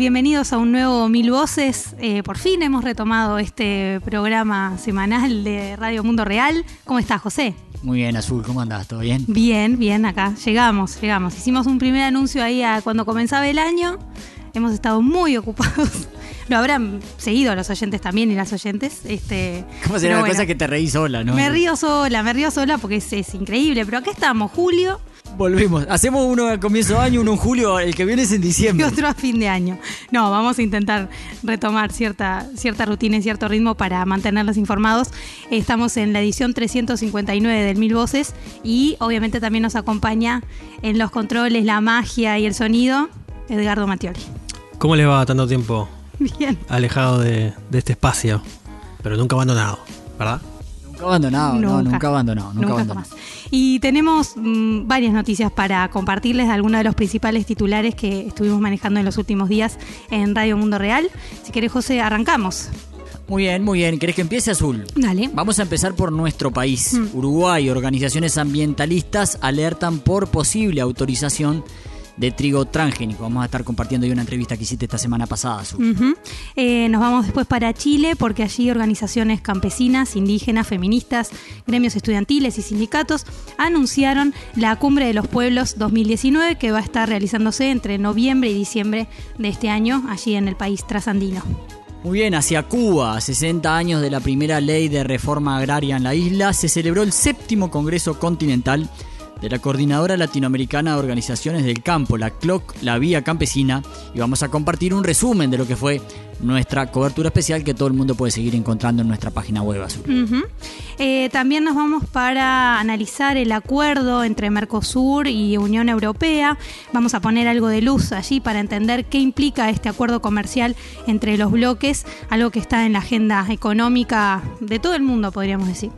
Bienvenidos a un nuevo Mil Voces. Eh, por fin hemos retomado este programa semanal de Radio Mundo Real. ¿Cómo estás, José? Muy bien, Azul, ¿cómo andás? ¿Todo bien? Bien, bien, acá. Llegamos, llegamos. Hicimos un primer anuncio ahí a cuando comenzaba el año. Hemos estado muy ocupados. Lo habrán seguido los oyentes también y las oyentes. Este, ¿Cómo será bueno, cosa que te reís sola, no? Me río sola, me río sola porque es, es increíble. Pero acá estamos, julio Volvimos. Hacemos uno al comienzo de año, uno en julio, el que viene es en y diciembre. otro a fin de año. No, vamos a intentar retomar cierta, cierta rutina y cierto ritmo para mantenerlos informados. Estamos en la edición 359 del Mil Voces y obviamente también nos acompaña en los controles, la magia y el sonido, Edgardo Mattioli. ¿Cómo les va tanto tiempo Bien. alejado de, de este espacio? Pero nunca abandonado, ¿verdad? Nunca abandonado, no, nunca abandonado, nunca, Nunca abandonado. jamás. Y tenemos mm, varias noticias para compartirles de algunos de los principales titulares que estuvimos manejando en los últimos días en Radio Mundo Real. Si querés, José, arrancamos. Muy bien, muy bien. ¿Querés que empiece Azul? Dale. Vamos a empezar por nuestro país. Mm. Uruguay, organizaciones ambientalistas alertan por posible autorización de trigo transgénico. Vamos a estar compartiendo hoy una entrevista que hiciste esta semana pasada. Eh, nos vamos después para Chile porque allí organizaciones campesinas, indígenas, feministas, gremios estudiantiles y sindicatos anunciaron la Cumbre de los Pueblos 2019 que va a estar realizándose entre noviembre y diciembre de este año allí en el país trasandino. Muy bien, hacia Cuba, a 60 años de la primera ley de reforma agraria en la isla, se celebró el séptimo Congreso Continental de la Coordinadora Latinoamericana de Organizaciones del Campo, la CLOC, la Vía Campesina, y vamos a compartir un resumen de lo que fue nuestra cobertura especial que todo el mundo puede seguir encontrando en nuestra página web. Azul. Eh, también nos vamos para analizar el acuerdo entre Mercosur y Unión Europea. Vamos a poner algo de luz allí para entender qué implica este acuerdo comercial entre los bloques, algo que está en la agenda económica de todo el mundo, podríamos decir.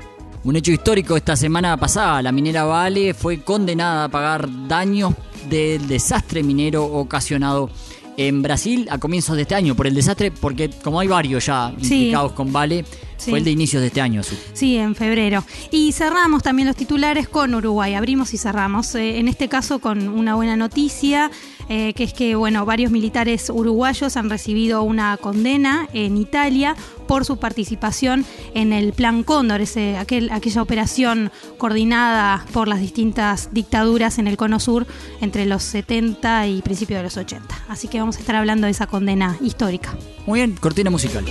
Un hecho histórico esta semana pasada, la minera Vale fue condenada a pagar daños del desastre minero ocasionado en Brasil a comienzos de este año por el desastre, porque como hay varios ya Sí. implicados con Vale, Sí. fue el de inicios de este año. Sí, en febrero. Y cerramos también los titulares con Uruguay. Abrimos y cerramos. Eh, en este caso con una buena noticia, eh, que es que bueno, varios militares uruguayos han recibido una condena en Italia por su participación en el Plan Cóndor, ese, aquel, aquella operación coordinada por las distintas dictaduras en el Cono Sur entre los 70 y principios de los 80. Así que vamos a estar hablando de esa condena histórica. Muy bien, cortina musical.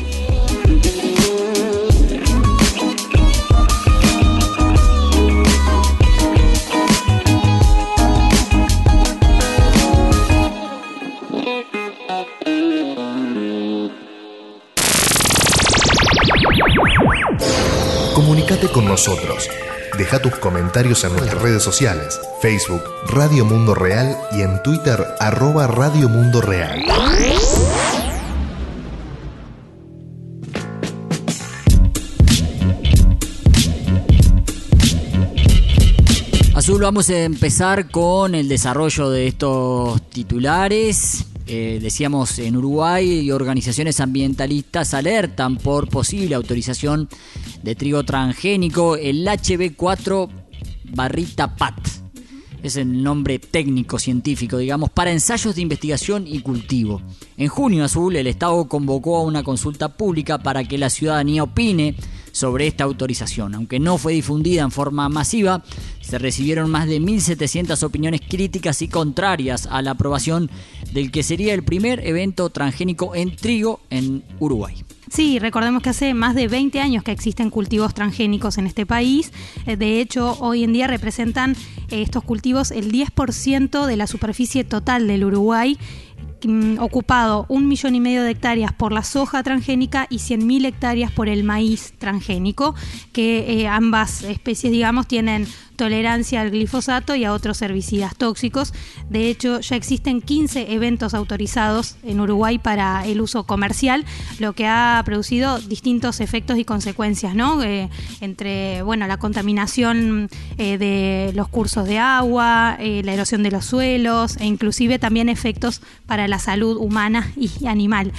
Comunicate con nosotros. Deja tus comentarios en nuestras redes sociales, Facebook Radio Mundo Real y en Twitter arroba Radio Mundo Real. Azul, vamos a empezar con el desarrollo de estos titulares. Eh, decíamos en Uruguay organizaciones ambientalistas alertan por posible autorización de trigo transgénico, el HB4 barrita PAT. Es el nombre técnico científico, digamos, para ensayos de investigación y cultivo. En junio Azul, el Estado convocó a una consulta pública para que la ciudadanía opine sobre esta autorización. Aunque no fue difundida en forma masiva, se recibieron más de 1.700 opiniones críticas y contrarias a la aprobación del que sería el primer evento transgénico en trigo en Uruguay. Sí, recordemos que hace más de 20 años que existen cultivos transgénicos en este país. Eh, De hecho, hoy en día representan eh, estos cultivos el 10% de la superficie total del Uruguay ocupado un millón y medio de hectáreas por la soja transgénica y 100.000 hectáreas por el maíz transgénico, que eh, ambas especies, digamos, tienen tolerancia al glifosato y a otros herbicidas tóxicos. De hecho, ya existen 15 eventos autorizados en Uruguay para el uso comercial, lo que ha producido distintos efectos y consecuencias, ¿no? Eh, entre, bueno, la contaminación eh, de los cursos de agua, eh, la erosión de los suelos e inclusive también efectos para la salud humana y animal.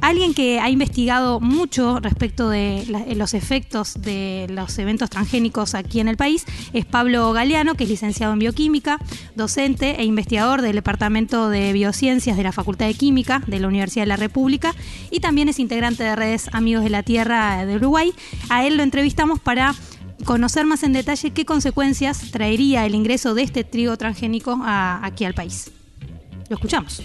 alguien que ha investigado mucho respecto de los efectos de los eventos transgénicos aquí en el país es Pablo Galeano, que es licenciado en bioquímica, docente e investigador del Departamento de Biociencias de la Facultad de Química de la Universidad de la República y también es integrante de redes Amigos de la Tierra de Uruguay. A él lo entrevistamos para conocer más en detalle qué consecuencias traería el ingreso de este trigo transgénico aquí al país. Lo escuchamos.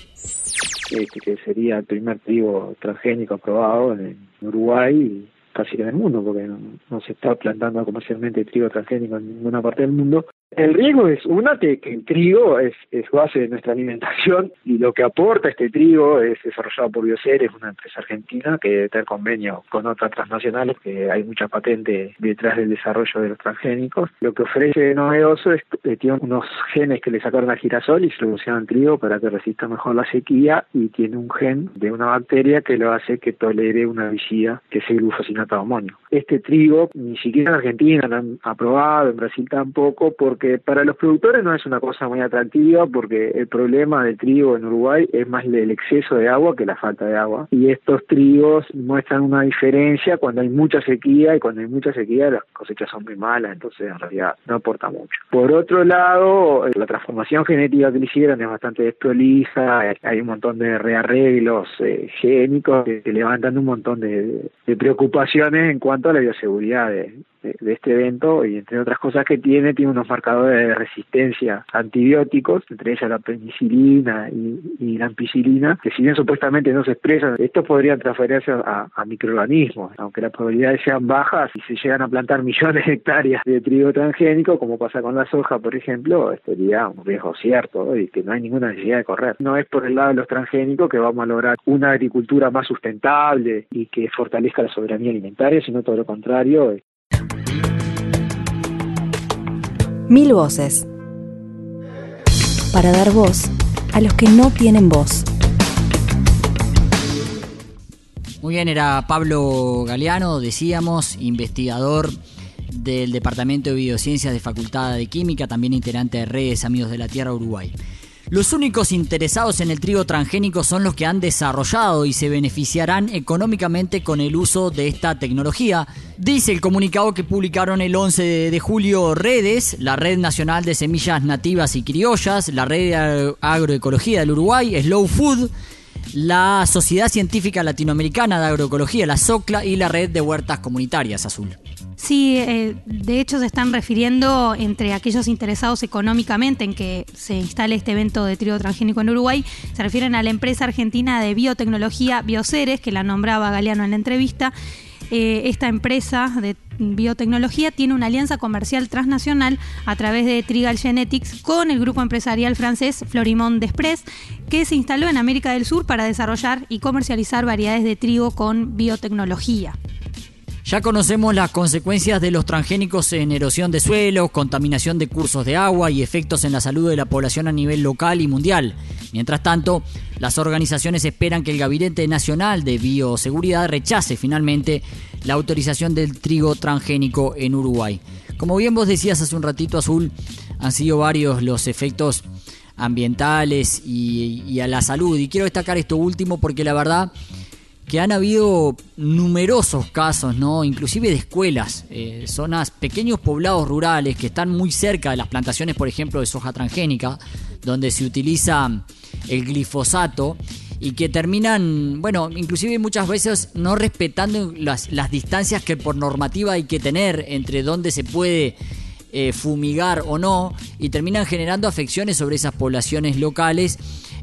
Este, sería el primer trigo transgénico aprobado en Uruguay casi en el mundo, porque no, se está plantando comercialmente trigo transgénico en ninguna parte del mundo. El riesgo es, una, que, el trigo es, es, base de nuestra alimentación y lo que aporta este trigo es desarrollado por Bioceres, una empresa argentina que debe tener convenio con otras transnacionales, que hay mucha patente detrás del desarrollo de los transgénicos. Lo que ofrece novedoso es que tiene unos genes que le sacaron al girasol y se lo pusieron al trigo para que resista mejor la sequía y tiene un gen de una bacteria que lo hace que tolere una herbicida que es el glufosinato de amonio. Este trigo ni siquiera en Argentina lo han aprobado, en Brasil tampoco, porque porque para los productores no es una cosa muy atractiva porque el problema del trigo en Uruguay es más el exceso de agua que la falta de agua. Y estos trigos muestran una diferencia cuando hay mucha sequía y cuando hay mucha sequía las cosechas son muy malas entonces en realidad no aporta mucho. Por otro lado la transformación genética que le hicieron es bastante desprolija hay un montón de rearreglos eh, génicos que, levantan un montón de, preocupaciones en cuanto a la bioseguridad de, de, este evento y entre otras cosas que tiene, tiene unos marcadores de resistencia antibióticos, entre ellas la penicilina y, la ampicilina, que si bien supuestamente no se expresan, estos podrían transferirse a, microorganismos, aunque las probabilidades sean bajas, y se llegan a plantar millones de hectáreas de trigo transgénico, como pasa con la soja, por ejemplo, sería un riesgo cierto y que no hay ninguna necesidad de correr. No es por el lado de los transgénicos que vamos a lograr una agricultura más sustentable y que fortalezca la soberanía alimentaria, sino todo lo contrario, Mil voces. Para dar voz a los que no tienen voz. Muy bien, era Pablo Galeano, decíamos, investigador del Departamento de Biociencias de Facultad de Química, también integrante de Redes Amigos de la Tierra Uruguay. Los únicos interesados en el trigo transgénico son los que han desarrollado y se beneficiarán económicamente con el uso de esta tecnología, dice el comunicado que publicaron el 11 de julio Redes, la Red Nacional de Semillas Nativas y Criollas, la Red de Agroecología del Uruguay, Slow Food, la Sociedad Científica Latinoamericana de Agroecología, la SOCLA y la Red de Huertas Comunitarias Azul. Sí, eh, de hecho se están refiriendo entre aquellos interesados económicamente en que se instale este evento de trigo transgénico en Uruguay, se refieren a la empresa argentina de biotecnología Bioceres, que la nombraba Galeano en la entrevista. Eh, esta empresa de biotecnología tiene una alianza comercial transnacional a través de Trigal Genetics con el grupo empresarial francés Florimond Desprez, que se instaló en América del Sur para desarrollar y comercializar variedades de trigo con biotecnología. Ya conocemos las consecuencias de los transgénicos en erosión de suelos, contaminación de cursos de agua y efectos en la salud de la población a nivel local y mundial. Mientras tanto, las organizaciones esperan que el Gabinete Nacional de Bioseguridad rechace finalmente la autorización del trigo transgénico en Uruguay. Como bien vos decías hace un ratito, Azul, han sido varios los efectos ambientales y, a la salud. Y quiero destacar esto último porque la verdad que han habido numerosos casos, ¿no? Inclusive de escuelas, eh, zonas, pequeños poblados rurales que están muy cerca de las plantaciones, por ejemplo, de soja transgénica, donde se utiliza el glifosato y que terminan, bueno, inclusive muchas veces no respetando las, las distancias que por normativa hay que tener entre donde se puede eh, fumigar o no, y terminan generando afecciones sobre esas poblaciones locales,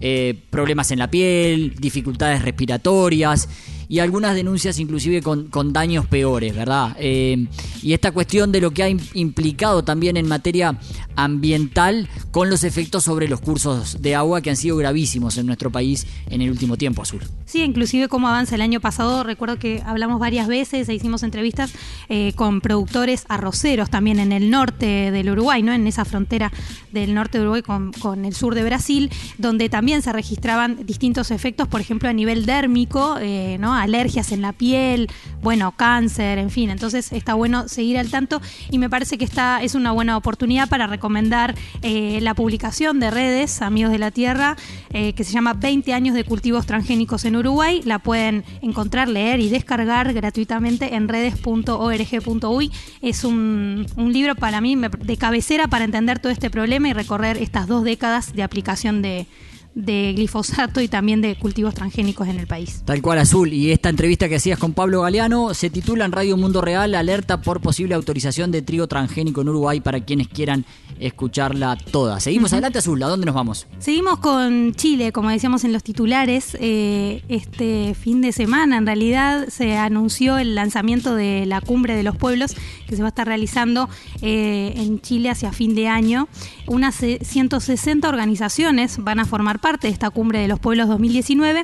eh, problemas en la piel, dificultades respiratorias, y algunas denuncias inclusive con, con daños peores, ¿verdad? Eh, y esta cuestión de lo que ha implicado también en materia ambiental con los efectos sobre los cursos de agua que han sido gravísimos en nuestro país en el último tiempo, Azul. Sí, inclusive cómo avanza el año pasado, recuerdo que hablamos varias veces e hicimos entrevistas eh, con productores arroceros también en el norte del Uruguay, ¿no? En esa frontera del norte de Uruguay con, con el sur de Brasil, donde también se registraban distintos efectos, por ejemplo, a nivel dérmico, eh, ¿no? Alergias en la piel, bueno, cáncer, en fin. Entonces está bueno seguir al tanto y me parece que esta es una buena oportunidad para recomendar eh, la publicación de redes, Amigos de la Tierra, eh, que se llama 20 años de cultivos transgénicos en Uruguay. La pueden encontrar, leer y descargar gratuitamente en redes.org.uy. Es un, un libro para mí de cabecera para entender todo este problema y recorrer estas dos décadas de aplicación de, de glifosato y también de cultivos transgénicos en el país. Tal cual, Azul. Y esta entrevista que hacías con Pablo Galeano se titula en Radio Mundo Real, alerta por posible autorización de trigo transgénico en Uruguay para quienes quieran escucharla toda. Seguimos adelante, Azul. ¿A dónde nos vamos? Seguimos con Chile, como decíamos en los titulares. Eh, este fin de semana, en realidad, se anunció el lanzamiento de la Cumbre de los Pueblos que se va a estar realizando eh, en Chile hacia fin de año. Unas 160 organizaciones van a formar parte de esta cumbre de los pueblos 2019.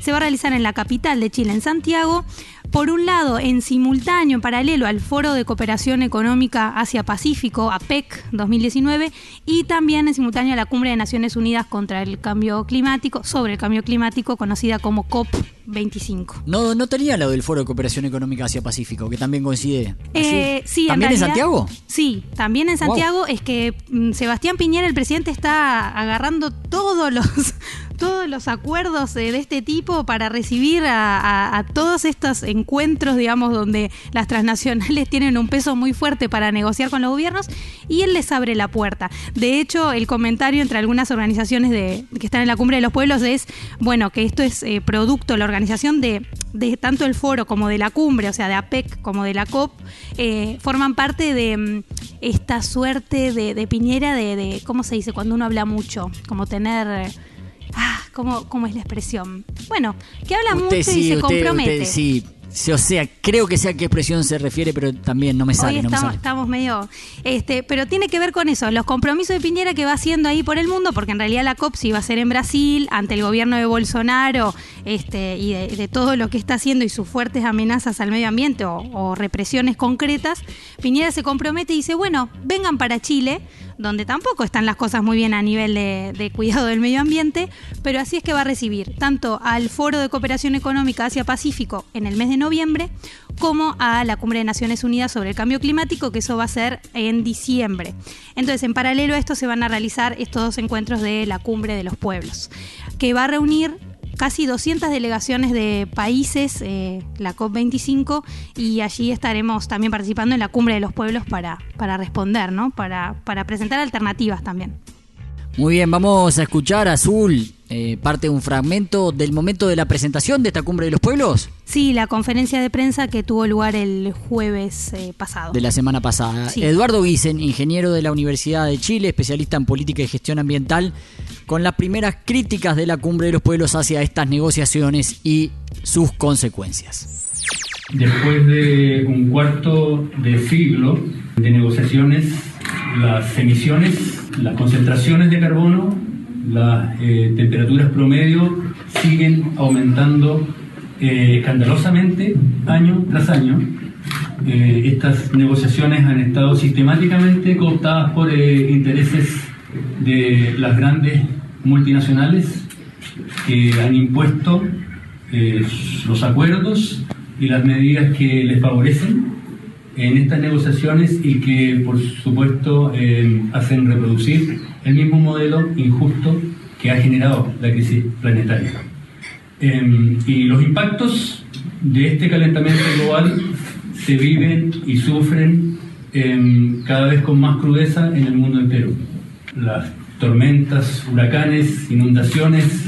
Se va a realizar en la capital de Chile, en Santiago. Por un lado, en simultáneo, en paralelo al Foro de Cooperación Económica Asia-Pacífico, APEC 2019, y también en simultáneo a la Cumbre de Naciones Unidas contra el Cambio Climático, sobre el cambio climático, conocida como COP 25. No, no tenía lo del Foro de Cooperación Económica Asia-Pacífico, que también coincide. Eh, sí, ¿También en, Santiago? Sí, también en Santiago. Es que mm, Sebastián Piñera, el presidente, está agarrando todos los todos los acuerdos eh, de este tipo para recibir a, todos estos encuentros, digamos, donde las transnacionales tienen un peso muy fuerte para negociar con los gobiernos y él les abre la puerta. De hecho, el comentario entre algunas organizaciones de, que están en la cumbre de los pueblos es, bueno, que esto es eh, producto, la organización de, tanto el foro como de la cumbre, o sea, de APEC como de la COP, eh, forman parte de mm, esta suerte de, Piñera de, de, ¿cómo se dice? Cuando uno habla mucho, como tener Ah, ¿cómo, ¿cómo, es la expresión? Bueno, que habla mucho y se compromete. sí, o sea, creo que sé a qué expresión se refiere, pero también no me sale. Hoy estamos, estamos medio. Este, pero tiene que ver con eso, los compromisos de Piñera que va haciendo ahí por el mundo, porque en realidad la COP sí va a ser en Brasil, ante el gobierno de Bolsonaro este, y de, todo lo que está haciendo y sus fuertes amenazas al medio ambiente o, o represiones concretas. Piñera se compromete y dice: bueno, vengan para Chile donde tampoco están las cosas muy bien a nivel de, cuidado del medio ambiente, pero así es que va a recibir tanto al Foro de Cooperación Económica Asia-Pacífico en el mes de noviembre, como a la Cumbre de Naciones Unidas sobre el Cambio Climático, que eso va a ser en diciembre. Entonces, en paralelo a esto se van a realizar estos dos encuentros de la Cumbre de los Pueblos, que va a reunir casi 200 delegaciones de países, eh, la COP25, y allí estaremos también participando en la Cumbre de los Pueblos para, para responder, ¿no? para, para presentar alternativas también. Muy bien, vamos a escuchar Azul, eh, parte de un fragmento del momento de la presentación de esta Cumbre de los Pueblos. Sí, la conferencia de prensa que tuvo lugar el jueves eh, pasado. De la semana pasada. Eduardo Guisen, ingeniero de la Universidad de Chile, especialista en política y gestión ambiental, con las primeras críticas de la Cumbre de los Pueblos hacia estas negociaciones y sus consecuencias. Después de un cuarto de siglo de negociaciones, las emisiones, las concentraciones de carbono, las eh, temperaturas promedio siguen aumentando eh, escandalosamente año tras año. Eh, estas negociaciones han estado sistemáticamente cooptadas por intereses de las grandes multinacionales que han impuesto eh, los acuerdos y las medidas que les favorecen en estas negociaciones y que por supuesto eh, hacen reproducir el mismo modelo injusto que ha generado la crisis planetaria. Em, y los impactos de este calentamiento global se viven y sufren em, cada vez con más crudeza en el mundo entero. Las tormentas, huracanes, inundaciones,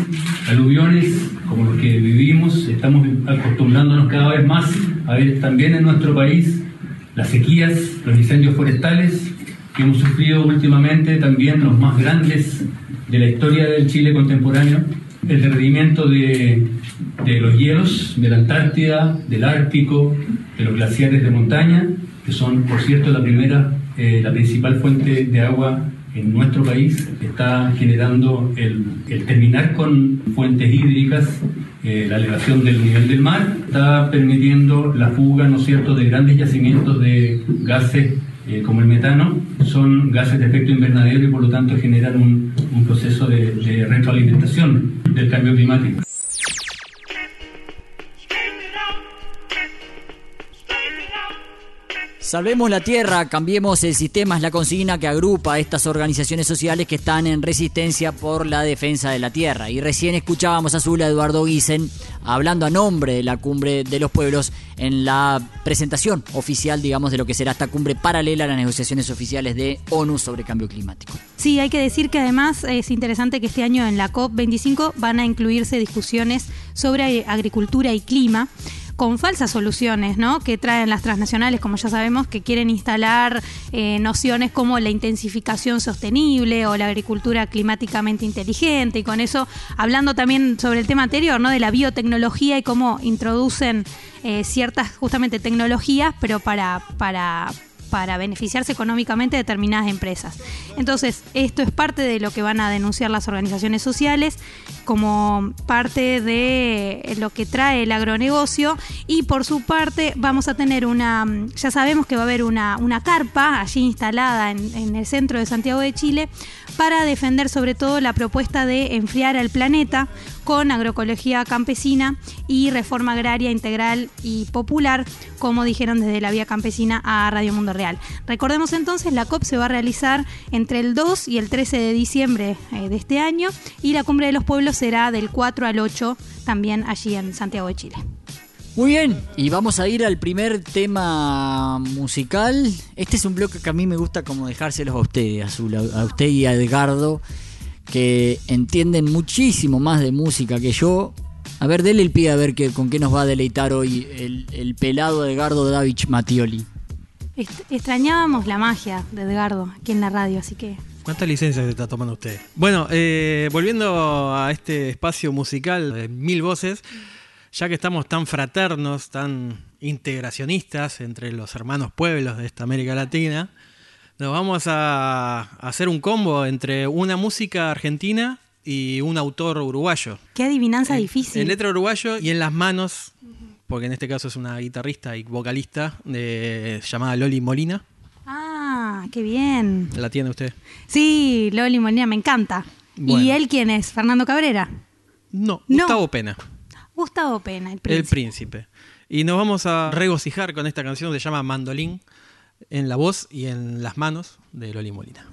aluviones, como los que vivimos, estamos acostumbrándonos cada vez más a ver también en nuestro país las sequías, los incendios forestales que hemos sufrido últimamente, también los más grandes de la historia del Chile contemporáneo, el derretimiento de, de los hielos de la Antártida, del Ártico, de los glaciares de montaña, que son, por cierto, la primera, eh, la principal fuente de agua en nuestro país, está generando el, el terminar con fuentes hídricas, eh, la elevación del nivel del mar, está permitiendo la fuga, ¿no es cierto?, de grandes yacimientos de gases eh, como el metano, son gases de efecto invernadero y por lo tanto generan un, proceso de retroalimentación del cambio climático. Salvemos la tierra, cambiemos el sistema, es la consigna que agrupa a estas organizaciones sociales que están en resistencia por la defensa de la tierra. Y recién escuchábamos a Zula Eduardo Guisen hablando a nombre de la cumbre de los pueblos en la presentación oficial, digamos, de lo que será esta cumbre paralela a las negociaciones oficiales de ONU sobre cambio climático. Sí, hay que decir que además es interesante que este año en la COP25 van a incluirse discusiones sobre agricultura y clima con falsas soluciones, ¿no? Que traen las transnacionales, como ya sabemos, que quieren instalar eh, nociones como la intensificación sostenible o la agricultura climáticamente inteligente y con eso hablando también sobre el tema anterior, ¿no? De la biotecnología y cómo introducen eh, ciertas justamente tecnologías, pero para para para beneficiarse económicamente de determinadas empresas. Entonces, esto es parte de lo que van a denunciar las organizaciones sociales como parte de lo que trae el agronegocio y por su parte vamos a tener una, ya sabemos que va a haber una, una carpa allí instalada en, en el centro de Santiago de Chile para defender sobre todo la propuesta de enfriar al planeta con agroecología campesina y reforma agraria integral y popular, como dijeron desde la Vía Campesina a Radio Mundo Real. Recordemos entonces, la COP se va a realizar entre el 2 y el 13 de diciembre eh, de este año y la Cumbre de los Pueblos será del 4 al 8 también allí en Santiago de Chile. Muy bien, y vamos a ir al primer tema musical. Este es un bloque que a mí me gusta como dejárselos a ustedes, Azul, a usted y a Edgardo, que entienden muchísimo más de música que yo. A ver, dele el pie a ver que, con qué nos va a deleitar hoy el, el pelado Edgardo Davich Matioli. Extrañábamos la magia de Edgardo aquí en la radio, así que ¿Cuántas licencias se está tomando usted? Bueno, eh, volviendo a este espacio musical de mil voces, ya que estamos tan fraternos, tan integracionistas entre los hermanos pueblos de esta América Latina, nos vamos a hacer un combo entre una música argentina y un autor uruguayo. Qué adivinanza en, difícil. En letra uruguayo y en las manos, porque en este caso es una guitarrista y vocalista de, llamada Loli Molina. Ah, qué bien. ¿La tiene usted? Sí, Loli Molina me encanta. Bueno. ¿Y él quién es? ¿Fernando Cabrera? No, No. Gustavo Pena. Gustavo Pena, el príncipe. El príncipe. Y nos vamos a regocijar con esta canción que se llama Mandolín en la voz y en las manos de Loli Molina.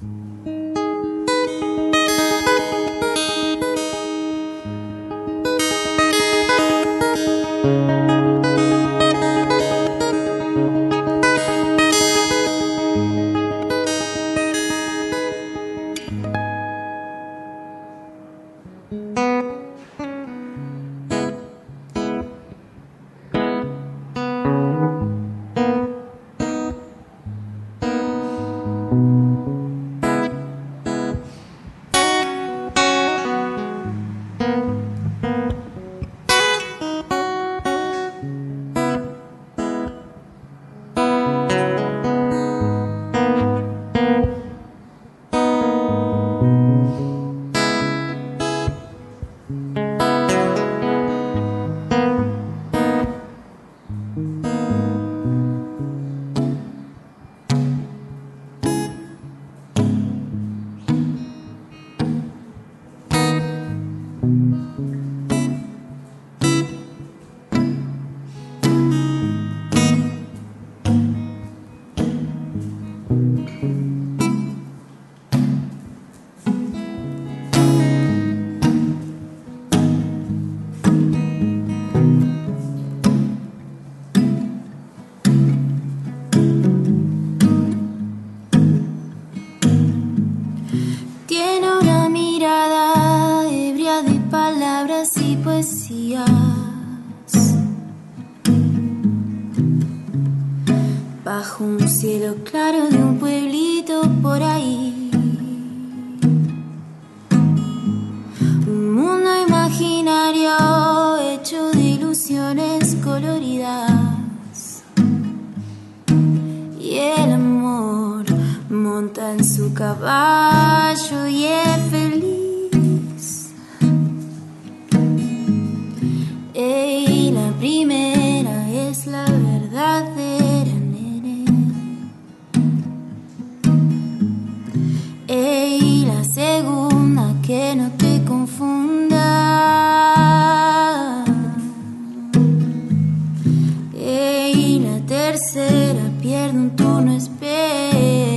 Espera.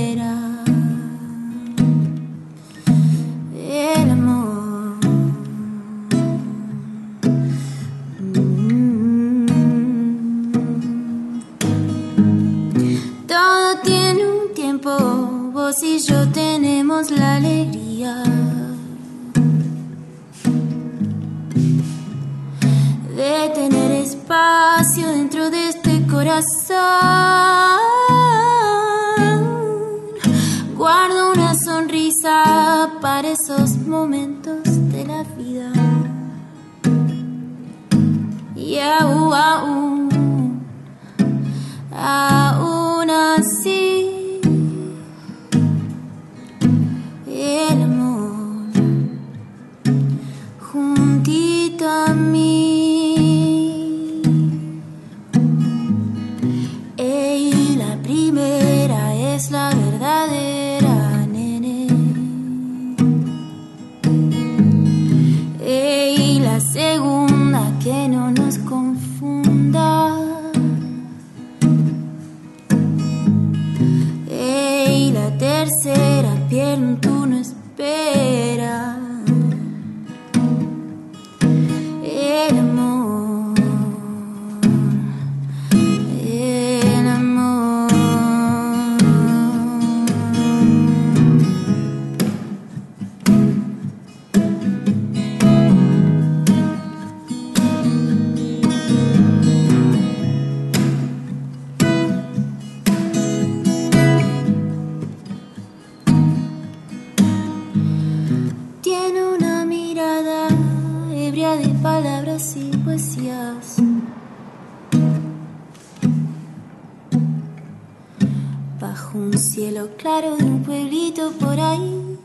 Cielo claro de un pueblito por ahí.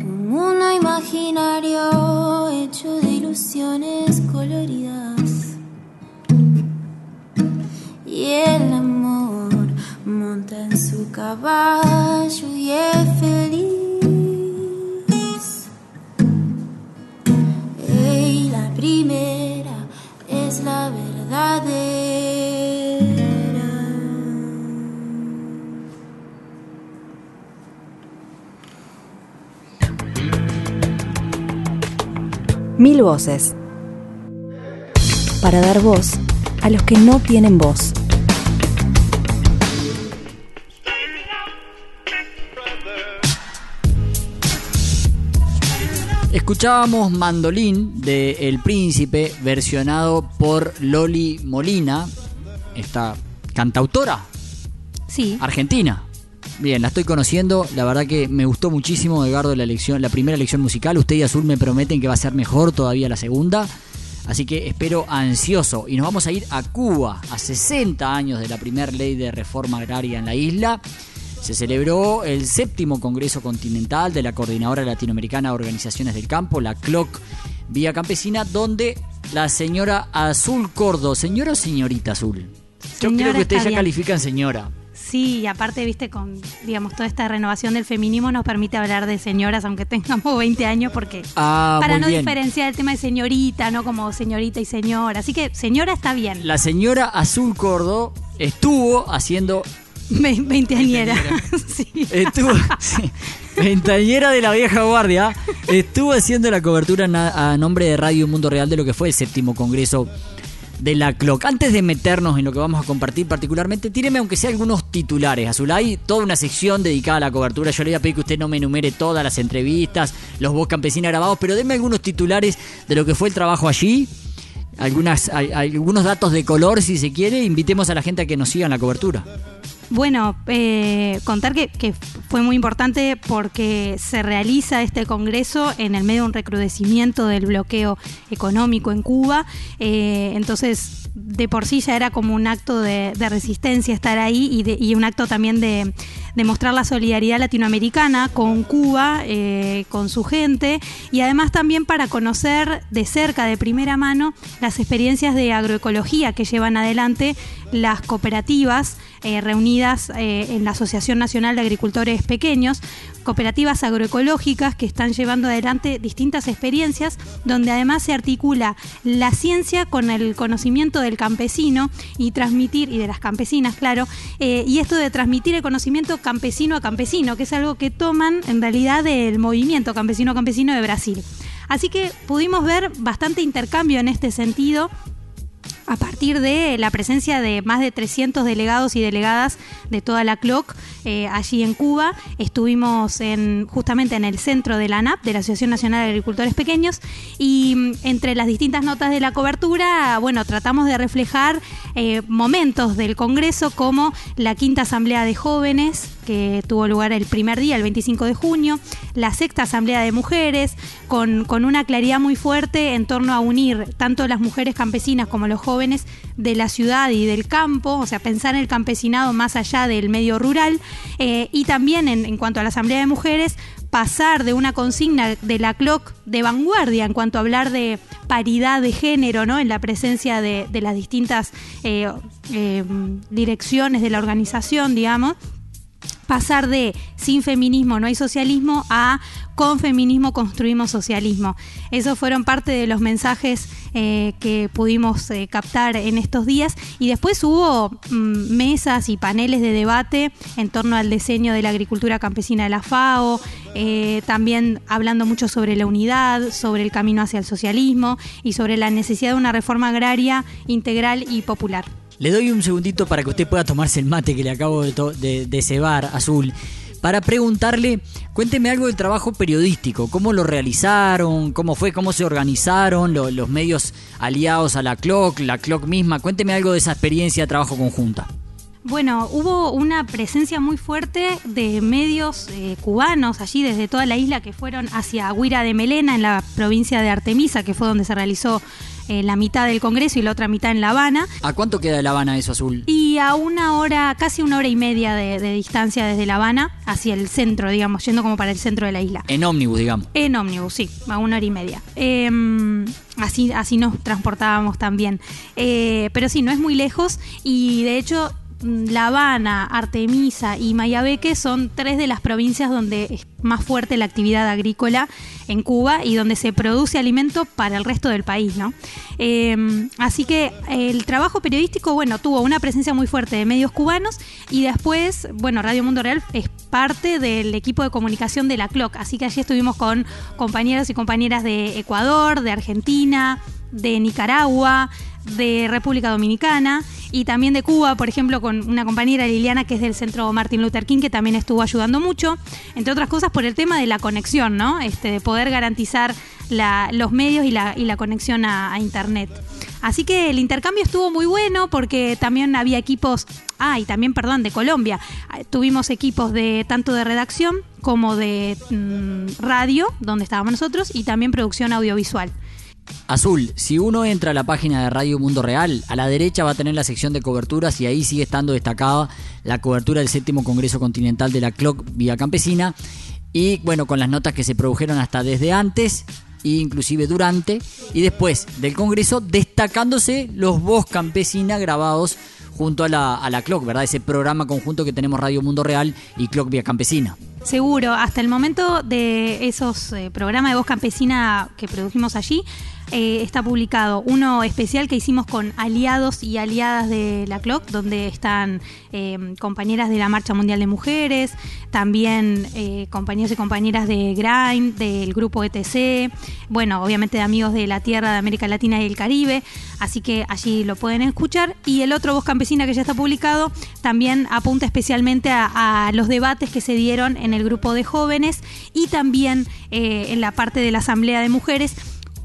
Un mundo imaginario hecho de ilusiones coloridas. Y el amor monta en su caballo Mil voces. Para dar voz a los que no tienen voz. Escuchábamos Mandolín de El Príncipe, versionado por Loli Molina, esta cantautora Sí. argentina. Bien, la estoy conociendo, la verdad que me gustó muchísimo, Edgardo, la elección, la primera elección musical. Usted y Azul me prometen que va a ser mejor todavía la segunda. Así que espero ansioso. Y nos vamos a ir a Cuba, a 60 años de la primera ley de reforma agraria en la isla. Se celebró el séptimo Congreso Continental de la Coordinadora Latinoamericana de Organizaciones del Campo, la CLOC Vía Campesina, donde la señora Azul Cordo, señora o señorita Azul. Yo Señora creo que usted está ya bien. califica en señora. Sí, y aparte, viste, con digamos toda esta renovación del feminismo nos permite hablar de señoras, aunque tengamos 20 años, porque Ah, para no bien. diferenciar el tema de señorita, no como señorita y señora. Así que señora está bien. La señora Azul Cordo estuvo haciendo. Ve- Veinteañera. sí. Estuvo. sí, ventañera de la vieja guardia. Estuvo haciendo la cobertura a nombre de Radio Mundo Real de lo que fue el séptimo congreso de la CLOC. Antes de meternos en lo que vamos a compartir particularmente, tíreme aunque sea algunos titulares. Azul, hay toda una sección dedicada a la cobertura. Yo le voy a pedir que usted no me enumere todas las entrevistas, los voz campesinos grabados, pero denme algunos titulares de lo que fue el trabajo allí. Algunas, hay algunos datos de color, si se quiere. Invitemos a la gente a que nos siga en la cobertura. Bueno, eh, contar que, fue muy importante porque se realiza este congreso en el medio de un recrudecimiento del bloqueo económico en Cuba. Eh, entonces, de por sí ya era como un acto de, resistencia estar ahí y, un acto también de, de, mostrar la solidaridad latinoamericana con Cuba, eh, con su gente y además también para conocer de cerca, de primera mano, las experiencias de agroecología que llevan adelante las cooperativas eh, reunidas eh, en la Asociación Nacional de Agricultores Pequeños, cooperativas agroecológicas que están llevando adelante distintas experiencias donde además se articula la ciencia con el conocimiento del campesino y transmitir, y de las campesinas, claro, eh, y esto de transmitir el conocimiento campesino a campesino, que es algo que toman en realidad del movimiento campesino-campesino de Brasil. Así que pudimos ver bastante intercambio en este sentido a partir de la presencia de más de 300 delegados y delegadas de toda la CLOC eh, allí en Cuba. Estuvimos en, justamente en el centro de la ANAP, de la Asociación Nacional de Agricultores Pequeños, y mm, entre las distintas notas de la cobertura, bueno, tratamos de reflejar eh, momentos del Congreso como la quinta asamblea de jóvenes, que tuvo lugar el primer día, el 25 de junio, la sexta asamblea de mujeres, con, con una claridad muy fuerte en torno a unir tanto las mujeres campesinas como los jóvenes de la ciudad y del campo, o sea, pensar en el campesinado más allá del medio rural, eh, y también en, en cuanto a la asamblea de mujeres, pasar de una consigna de la CLOC de vanguardia en cuanto a hablar de paridad de género, ¿no? En la presencia de, de las distintas eh, eh, direcciones de la organización, digamos, pasar de sin feminismo no hay socialismo a con feminismo construimos socialismo. Esos fueron parte de los mensajes eh, que pudimos eh, captar en estos días y después hubo mm, mesas y paneles de debate en torno al diseño de la agricultura campesina de la FAO, eh, también hablando mucho sobre la unidad, sobre el camino hacia el socialismo y sobre la necesidad de una reforma agraria integral y popular. Le doy un segundito para que usted pueda tomarse el mate que le acabo de, de, cebar, Azul, para preguntarle, cuénteme algo del trabajo periodístico, cómo lo realizaron, cómo fue, cómo se organizaron lo, los medios aliados a la CLOC, la CLOC misma, cuénteme algo de esa experiencia de trabajo conjunta. Bueno, hubo una presencia muy fuerte de medios eh, cubanos allí desde toda la isla que fueron hacia Huira de Melena, en la provincia de Artemisa, que fue donde se realizó eh, la mitad del Congreso y la otra mitad en La Habana. ¿A cuánto queda de La Habana eso, Azul? Y a una hora, casi una hora y media de, de, distancia desde La Habana hacia el centro, digamos, yendo como para el centro de la isla. En ómnibus, digamos. En ómnibus, sí, a una hora y media. Eh, así, así nos transportábamos también. Eh, pero sí, no es muy lejos y de hecho la Habana, Artemisa y Mayabeque son tres de las provincias donde es más fuerte la actividad agrícola en Cuba y donde se produce alimento para el resto del país, ¿no? Eh, así que el trabajo periodístico, bueno, tuvo una presencia muy fuerte de medios cubanos y después, bueno, Radio Mundo Real es parte del equipo de comunicación de la CLOC, así que allí estuvimos con compañeros y compañeras de Ecuador, de Argentina, de Nicaragua, de República Dominicana y también de Cuba, por ejemplo, con una compañera Liliana que es del Centro Martin Luther King, que también estuvo ayudando mucho, entre otras cosas por el tema de la conexión, ¿no? Este, de poder garantizar los medios y la, conexión a, Internet. Así que el intercambio estuvo muy bueno porque también había equipos, ah, y también, perdón, de Colombia. Tuvimos equipos de tanto de redacción como de mmm, radio, donde estábamos nosotros, y también producción audiovisual. Azul, si uno entra a la página de Radio Mundo Real, a la derecha va a tener la sección de coberturas y ahí sigue estando destacada la cobertura del séptimo Congreso Continental de la CLOC Vía Campesina y bueno, con las notas que se produjeron hasta desde antes e inclusive durante y después del Congreso, destacándose los voz campesina grabados junto a la, a la ¿verdad? Ese programa conjunto que tenemos Radio Mundo Real y CLOC Vía Campesina. Seguro, hasta el momento de esos eh, programas de voz campesina que produjimos allí, eh, está publicado uno especial que hicimos con aliados y aliadas de la CLOC, donde están eh, compañeras de la Marcha Mundial de Mujeres, también eh, compañeros y compañeras de Grind, del grupo ETC, bueno, obviamente de amigos de la Tierra, de América Latina y el Caribe, así que allí lo pueden escuchar. Y el otro Voz Campesina que ya está publicado también apunta especialmente a, los debates que se dieron en el grupo de jóvenes y también en la parte de la Asamblea de Mujeres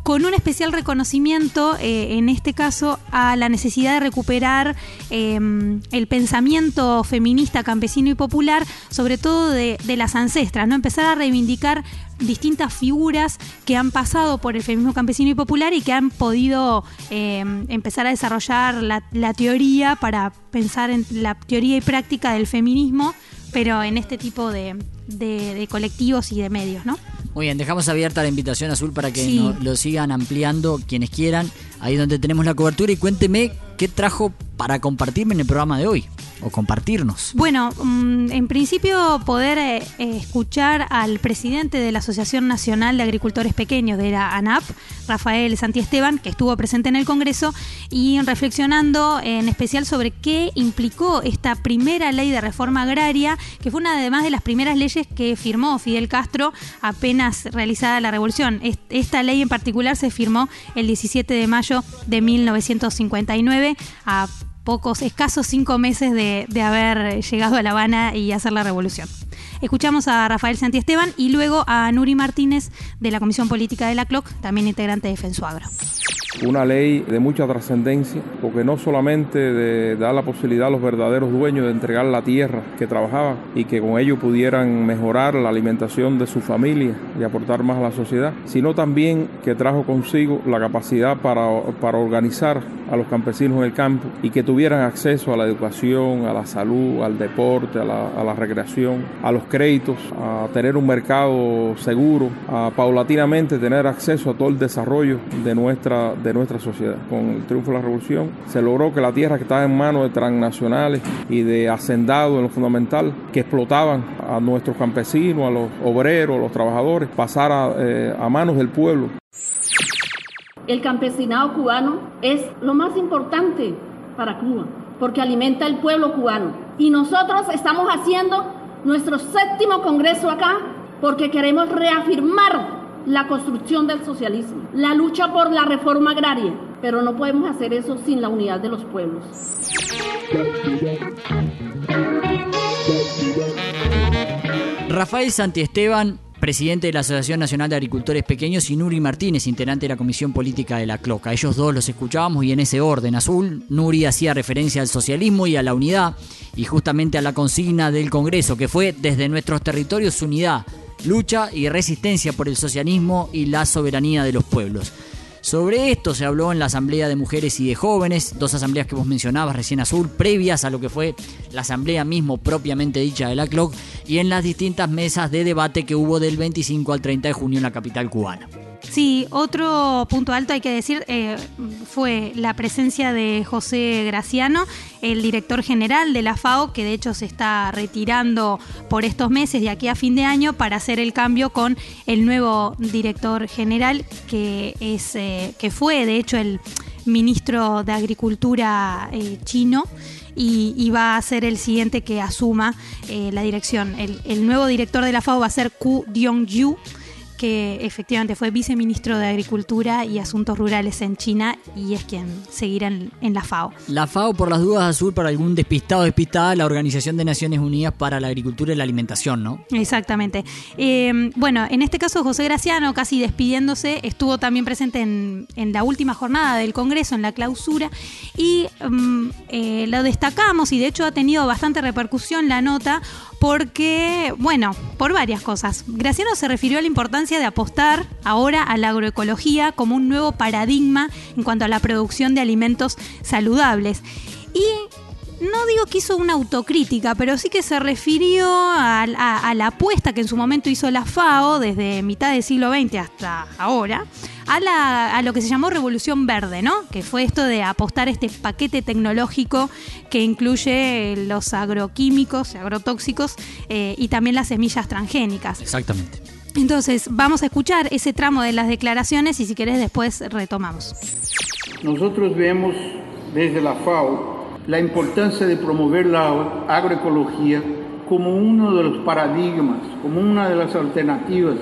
con un especial reconocimiento, eh, en este caso, a la necesidad de recuperar em, el pensamiento feminista, campesino y popular, sobre todo de, las ancestras, ¿no? Empezar a reivindicar distintas figuras que han pasado por el feminismo campesino y popular y que han podido em, empezar a desarrollar la, teoría para pensar en la teoría y práctica del feminismo, pero en este tipo de, de colectivos y de medios, ¿no? Muy bien, dejamos abierta la invitación azul para que lo sigan ampliando quienes quieran, ahí donde tenemos la cobertura y cuénteme qué trajo para compartirme en el programa de hoy o compartirnos? Bueno, mm, en principio poder eh, escuchar al presidente de la Asociación Nacional de Agricultores Pequeños, de la ANAP, Rafael Santiesteban, que estuvo presente en el Congreso, y reflexionando en especial sobre qué implicó esta primera ley de reforma agraria, que fue una además de las primeras leyes que firmó Fidel Castro apenas realizada la revolución. Esta ley en particular se firmó el 17 de mayo de 1959 a pocos, escasos cinco meses de, haber llegado a La Habana y hacer la revolución. Escuchamos a Rafael Santiesteban y luego a Nuri Martínez de la Comisión Política de la CLOC, también integrante de Fensuagro. Una ley de mucha trascendencia, porque no solamente dar la posibilidad a los verdaderos dueños de entregar la tierra que trabajaban y que con ello pudieran mejorar la alimentación de su familia y aportar más a la sociedad, sino también que trajo consigo la capacidad para, para organizar a los campesinos en el campo y que tuvieran acceso a la educación, a la salud, al deporte, a la recreación, a los créditos, a tener un mercado seguro, a paulatinamente tener acceso a todo el desarrollo de nuestra, de nuestra sociedad. Con el triunfo de la revolución se logró que la tierra que estaba en manos de transnacionales y de hacendados en lo fundamental, que explotaban a nuestros campesinos, a los obreros, a los trabajadores, pasara eh, a manos del pueblo. El campesinado cubano es lo más importante para Cuba, porque alimenta al pueblo cubano. Y nosotros estamos haciendo nuestro séptimo congreso acá porque queremos reafirmar la construcción del socialismo, la lucha por la reforma agraria, pero no podemos hacer eso sin la unidad de los pueblos. Rafael Santiesteban presidente de la Asociación Nacional de Agricultores Pequeños, y Nuri Martínez, integrante de la Comisión Política de la CLOCA. Ellos dos los escuchábamos y en ese orden azul, Nuri hacía referencia al socialismo y a la unidad, y justamente a la consigna del Congreso, que fue desde nuestros territorios unidad, lucha y resistencia por el socialismo y la soberanía de los pueblos. Sobre esto se habló en la Asamblea de Mujeres y de Jóvenes, dos asambleas que vos mencionabas recién azul, previas a lo que fue la asamblea mismo propiamente dicha de la CLOC, y en las distintas mesas de debate que hubo del 25 al 30 de junio en la capital cubana. Sí, otro punto alto hay que decir eh, fue la presencia de José Graciano, el director general de la FAO, que de hecho se está retirando por estos meses de aquí a fin de año para hacer el cambio con el nuevo director general, que, es, eh, que fue de hecho el ministro de Agricultura eh, chino. Y, va a ser el siguiente que asuma la dirección. El, nuevo director de la FAO va a ser Ku Dyong-yu, que efectivamente fue viceministro de Agricultura y Asuntos Rurales en China y es quien seguirá en, la FAO. La FAO, por las dudas azul, para algún despistado despistada, la Organización de Naciones Unidas para la Agricultura y la Alimentación, ¿no? Exactamente. Eh, bueno, en este caso José Graciano, casi despidiéndose, estuvo también presente en, la última jornada del Congreso, en la clausura, y mm, eh, lo destacamos y de hecho ha tenido bastante repercusión la nota porque, bueno, por varias cosas. Graciano se refirió a la importancia de apostar ahora a la agroecología como un nuevo paradigma en cuanto a la producción de alimentos saludables. Y no digo que hizo una autocrítica, pero sí que se refirió a, la apuesta que en su momento hizo la FAO desde mitad del siglo XX hasta ahora, a, lo que se llamó Revolución Verde, ¿no? Que fue esto de apostar este paquete tecnológico que incluye los agroquímicos, agrotóxicos eh, y también las semillas transgénicas. Exactamente. Entonces, vamos a escuchar ese tramo de las declaraciones y si querés después retomamos. Nosotros vemos desde la FAO la importancia de promover la agroecología como uno de los paradigmas, como una de las alternativas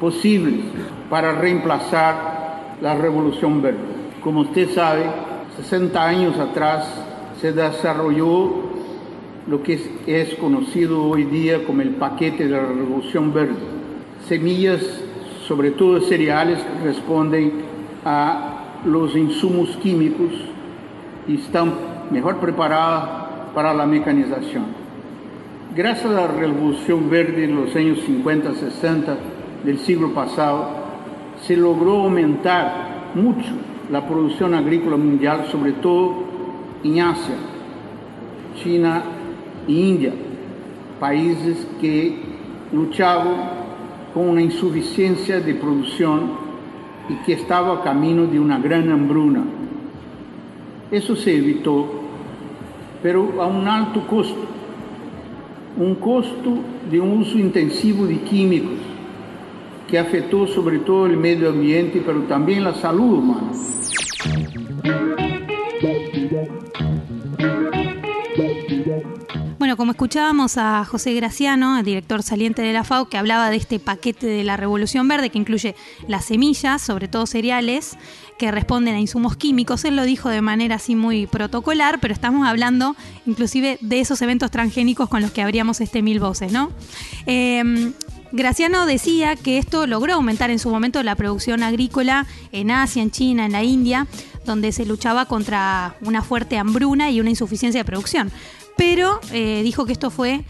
posibles para reemplazar la revolución verde. Como usted sabe, 60 años atrás se desarrolló lo que es, conocido hoy día como el paquete de la revolución verde. Semillas, sobre todo cereales, responden a los insumos químicos y están mejor preparadas para la mecanización. Gracias a la revolución verde en los años 50, 60 del siglo pasado, se logró aumentar mucho la producción agrícola mundial, sobre todo en Asia, China e India, países que luchaban con una insuficiencia de producción y que estaba a camino de una gran hambruna. Eso se evitó, pero a un alto costo, un costo de un uso intensivo de químicos que afectó sobre todo el medio ambiente, pero también la salud humana. Bueno, como escuchábamos a José Graciano, el director saliente de la FAO, que hablaba de este paquete de la Revolución Verde que incluye las semillas, sobre todo cereales, que responden a insumos químicos. Él lo dijo de manera así muy protocolar, pero estamos hablando inclusive de esos eventos transgénicos con los que abríamos este Mil Voces, ¿no? Eh, Graciano decía que esto logró aumentar en su momento la producción agrícola en Asia, en China, en la India, donde se luchaba contra una fuerte hambruna y una insuficiencia de producción pero eh, dijo que esto fue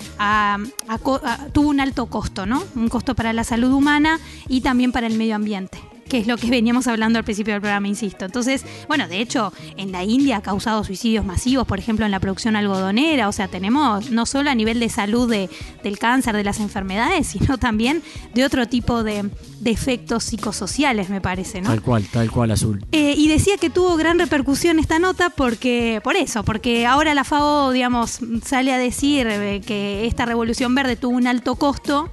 tuvo un alto costo, ¿no? Un costo para la salud humana y también para el medio ambiente que es lo que veníamos hablando al principio del programa, insisto. Entonces, bueno, de hecho, en la India ha causado suicidios masivos, por ejemplo, en la producción algodonera, o sea, tenemos no solo a nivel de salud de, del cáncer, de las enfermedades, sino también de otro tipo de, efectos psicosociales, me parece, ¿no? Tal cual, tal cual, Azul. Eh, y decía que tuvo gran repercusión esta nota porque, por eso, porque ahora la FAO, digamos, sale a decir eh, que esta revolución verde tuvo un alto costo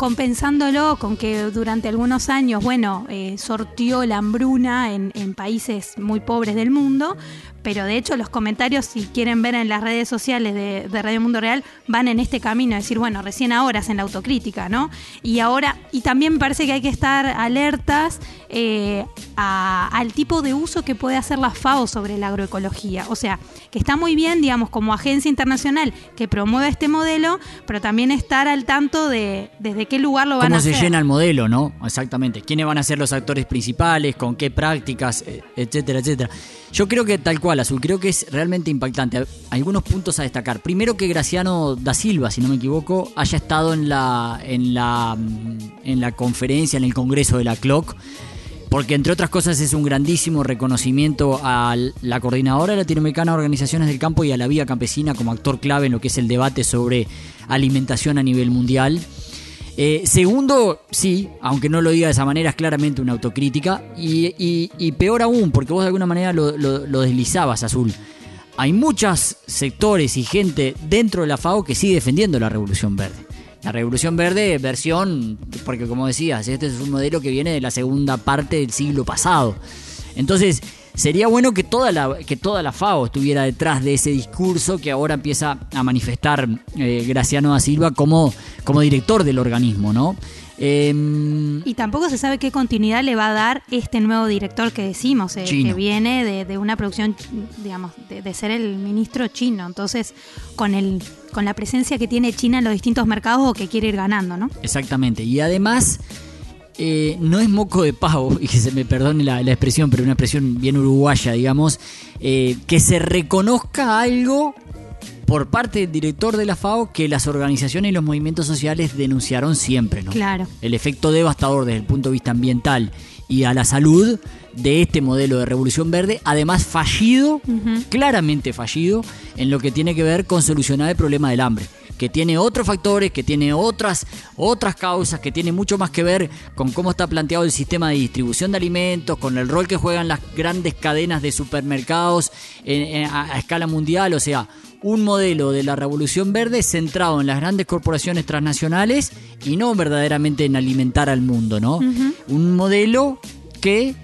compensándolo con que durante algunos años, bueno, eh, sortió la hambruna en, en, países muy pobres del mundo, pero de hecho los comentarios, si quieren ver en las redes sociales de, Radio Mundo Real, van en este camino, es decir, bueno, recién ahora en la autocrítica, ¿no? Y ahora, y también me parece que hay que estar alertas eh, al tipo de uso que puede hacer la FAO sobre la agroecología. O sea, que está muy bien, digamos, como agencia internacional que promueve este modelo, pero también estar al tanto de desde qué lugar lo van a hacer. ¿Cómo se llena el modelo, no? Exactamente. ¿Quiénes van a ser los actores principales? ¿Con qué prácticas? E, etcétera, etcétera. Yo creo que tal cual, Azul, creo que es realmente impactante. Algunos puntos a destacar. Primero que Graciano da Silva, si no me equivoco, haya estado en la, en la, en la conferencia, en el congreso de la CLOC, porque entre otras cosas es un grandísimo reconocimiento a la coordinadora latinoamericana de organizaciones del campo y a la vía campesina como actor clave en lo que es el debate sobre alimentación a nivel mundial. Eh, segundo, sí, aunque no lo diga de esa manera, es claramente una autocrítica. Y, peor aún, porque vos de alguna manera lo, deslizabas, Azul. Hay muchos sectores y gente dentro de la FAO que sigue defendiendo la Revolución Verde. La Revolución Verde, versión, porque como decías, este es un modelo que viene de la segunda parte del siglo pasado. Entonces, Sería bueno que toda la, que toda la FAO estuviera detrás de ese discurso que ahora empieza a manifestar eh, Graciano da Silva como, como director del organismo, ¿no? Em, y tampoco se sabe qué continuidad le va a dar este nuevo director que decimos, eh, que viene de, una producción, digamos, de, de, ser el ministro chino. Entonces, con el con la presencia que tiene China en los distintos mercados o que quiere ir ganando, ¿no? Exactamente. Y además eh, no es moco de pavo, y que se me perdone la, expresión, pero una expresión bien uruguaya, digamos, eh, que se reconozca algo por parte del director de la FAO que las organizaciones y los movimientos sociales denunciaron siempre, ¿no? Claro. El efecto devastador desde el punto de vista ambiental y a la salud de este modelo de revolución verde, además fallido, claramente fallido, en lo que tiene que ver con solucionar el problema del hambre que tiene otros factores, que tiene otras, otras causas, que tiene mucho más que ver con cómo está planteado el sistema de distribución de alimentos, con el rol que juegan las grandes cadenas de supermercados a, escala mundial, o sea, un modelo de la revolución verde centrado en las grandes corporaciones transnacionales y no verdaderamente en alimentar al mundo, ¿no? Un modelo que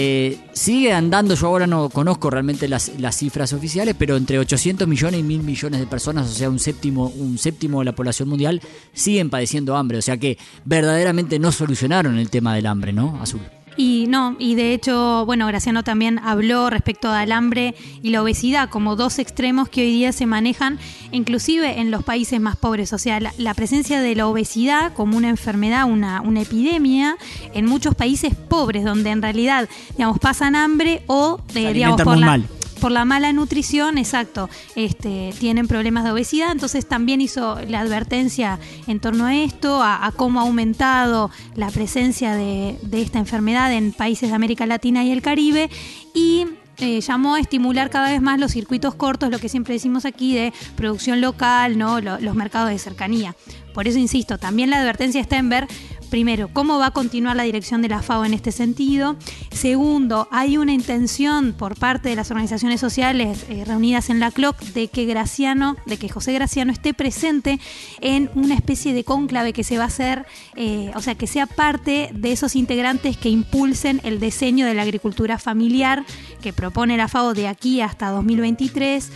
eh, sigue andando, yo ahora no conozco realmente las, cifras oficiales, pero entre 800 millones y 1000 millones de personas, o sea, un séptimo, un séptimo de la población mundial, siguen padeciendo hambre. O sea que verdaderamente no solucionaron el tema del hambre, ¿no, Azul? Y no, y de hecho, bueno, Graciano también habló respecto al hambre y la obesidad como dos extremos que hoy día se manejan inclusive en los países más pobres. O sea, la, presencia de la obesidad como una enfermedad, una, una epidemia en muchos países pobres, donde en realidad, digamos, pasan hambre o, eh, digamos, por la, mal por la mala nutrición, exacto, este, tienen problemas de obesidad. Entonces también hizo la advertencia en torno a esto, a, cómo ha aumentado la presencia de, esta enfermedad en países de América Latina y el Caribe. Y eh, llamó a estimular cada vez más los circuitos cortos, lo que siempre decimos aquí de producción local, ¿no? los mercados de cercanía. Por eso insisto, también la advertencia está en ver primero, cómo va a continuar la dirección de la FAO en este sentido. Segundo, hay una intención por parte de las organizaciones sociales eh, reunidas en la CLOC de que Graciano, de que José Graciano esté presente en una especie de cónclave que se va a hacer, eh, o sea, que sea parte de esos integrantes que impulsen el diseño de la agricultura familiar que propone la FAO de aquí hasta 2023,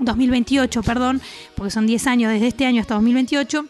2028, em, perdón, porque son 10 años desde este año hasta 2028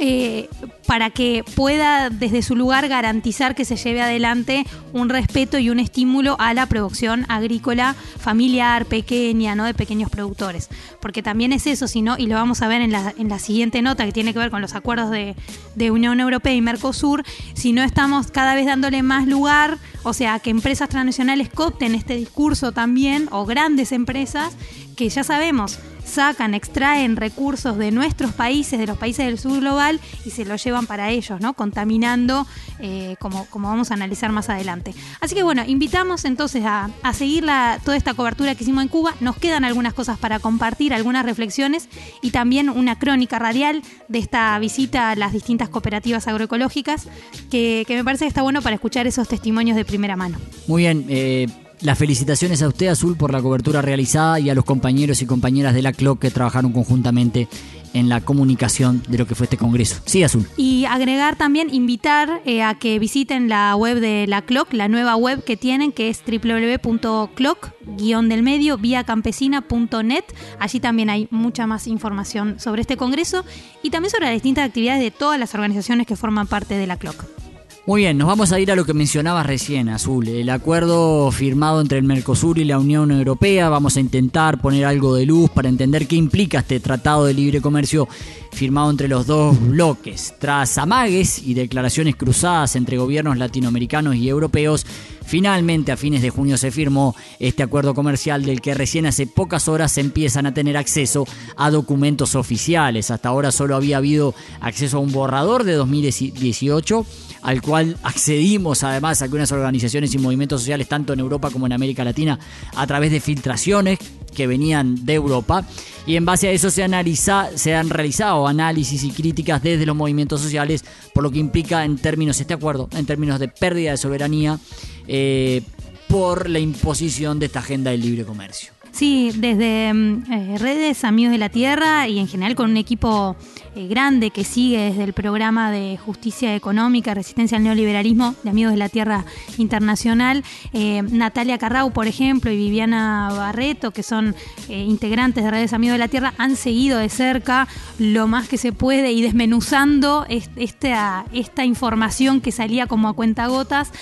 eh, para que pueda desde su lugar garantizar que se lleve adelante un respeto y un estímulo a la producción agrícola familiar, pequeña, ¿no? de pequeños productores. Porque también es eso, sino, y lo vamos a ver en la, en la siguiente nota que tiene que ver con los acuerdos de, de Unión Europea y Mercosur, si no estamos cada vez dándole más lugar, o sea, que empresas transnacionales copten este discurso también, o grandes empresas, que ya sabemos, sacan, extraen recursos de nuestros países, de los países del sur global, y se los llevan para ellos, ¿no? Contaminando, eh, como, como vamos a analizar más adelante. Así que bueno, invitamos entonces a, seguir toda esta cobertura que hicimos en Cuba. Nos quedan algunas cosas para compartir, algunas reflexiones y también una crónica radial de esta visita a las distintas cooperativas agroecológicas, que, me parece que está bueno para escuchar esos testimonios de primera mano. Muy bien. Eh las felicitaciones a usted, Azul, por la cobertura realizada y a los compañeros y compañeras de la CLOC que trabajaron conjuntamente en la comunicación de lo que fue este congreso. Sí, Azul. Y agregar también, invitar eh, a que visiten la web de la CLOC, la nueva web que tienen, que es www.cloc-del-medio viacampesina.net. Allí también hay mucha más información sobre este congreso y también sobre las distintas actividades de todas las organizaciones que forman parte de la CLOC. Muy bien, nos vamos a ir a lo que mencionabas recién, Azul, el acuerdo firmado entre el Mercosur y la Unión Europea. Vamos a intentar poner algo de luz para entender qué implica este tratado de libre comercio firmado entre los dos bloques. Tras amagues y declaraciones cruzadas entre gobiernos latinoamericanos y europeos, Finalmente, a fines de junio se firmó este acuerdo comercial del que recién hace pocas horas se empiezan a tener acceso a documentos oficiales. Hasta ahora solo había habido acceso a un borrador de 2018 al cual accedimos además algunas organizaciones y movimientos sociales tanto en Europa como en América Latina a través de filtraciones que venían de Europa y en base a eso se, analiza, se han realizado análisis y críticas desde los movimientos sociales por lo que implica en términos este acuerdo, en términos de pérdida de soberanía eh, por la imposición de esta agenda del libre comercio. Sí, desde mm, eh, redes Amigos de la Tierra y en general con un equipo eh, grande que sigue desde el programa de justicia económica, resistencia al neoliberalismo de Amigos de la Tierra Internacional, eh, Natalia Carrau, por ejemplo, y Viviana Barreto, que son integrantes de redes Amigos de la Tierra, han seguido de cerca lo más que se puede y desmenuzando esta, esta información que salía como a cuentagotas,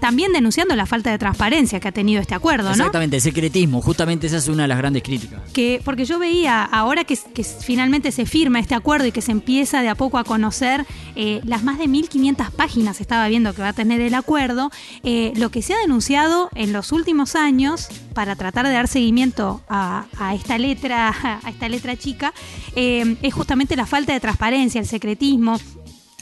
también denunciando la falta de transparencia que ha tenido este acuerdo. ¿no? Exactamente, secretismo, justamente esa es una de las grandes críticas. Que, porque yo veía, ahora que, finalmente se firma este acuerdo y que se empieza de a poco a conocer eh, las más de 1.500 páginas, estaba viendo que va a tener el acuerdo, eh, lo que se ha denunciado en los últimos años para tratar de dar seguimiento a, esta letra, a esta letra chica, eh, es justamente la falta de transparencia, el secretismo,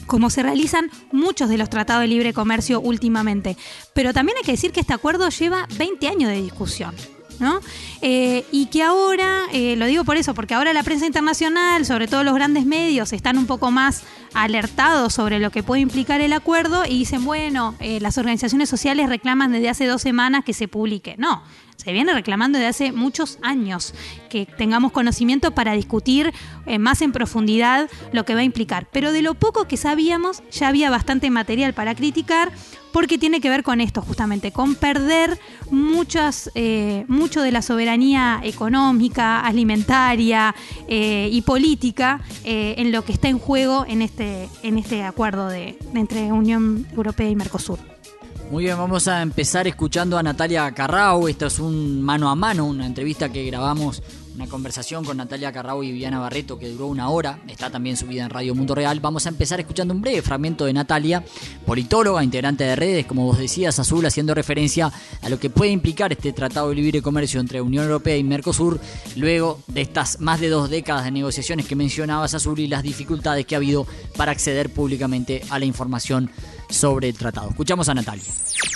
como se realizan muchos de los tratados de libre comercio últimamente. Pero también hay que decir que este acuerdo lleva 20 años de discusión. ¿No? Eh, y que ahora, eh, lo digo por eso, porque ahora la prensa internacional, sobre todo los grandes medios, están un poco más alertados sobre lo que puede implicar el acuerdo y dicen, bueno, eh, las organizaciones sociales reclaman desde hace dos semanas que se publique. No, se viene reclamando desde hace muchos años que tengamos conocimiento para discutir más en profundidad lo que va a implicar. Pero de lo poco que sabíamos, ya había bastante material para criticar porque tiene que ver con esto justamente, con perder muchas, eh, mucho de la soberanía económica, alimentaria eh, y política eh, en lo que está en juego en este, en este acuerdo de, entre Unión Europea y Mercosur. Muy bien, vamos a empezar escuchando a Natalia Carrao. Esto es un mano a mano, una entrevista que grabamos una conversación con Natalia Carrao y Viviana Barreto que duró una hora, está también subida en Radio Mundo Real. Vamos a empezar escuchando un breve fragmento de Natalia, politóloga, integrante de redes, como vos decías, Azul, haciendo referencia a lo que puede implicar este Tratado de Libre Comercio entre Unión Europea y Mercosur, luego de estas más de dos décadas de negociaciones que mencionabas, Azul, y las dificultades que ha habido para acceder públicamente a la información sobre el tratado. Escuchamos a Natalia.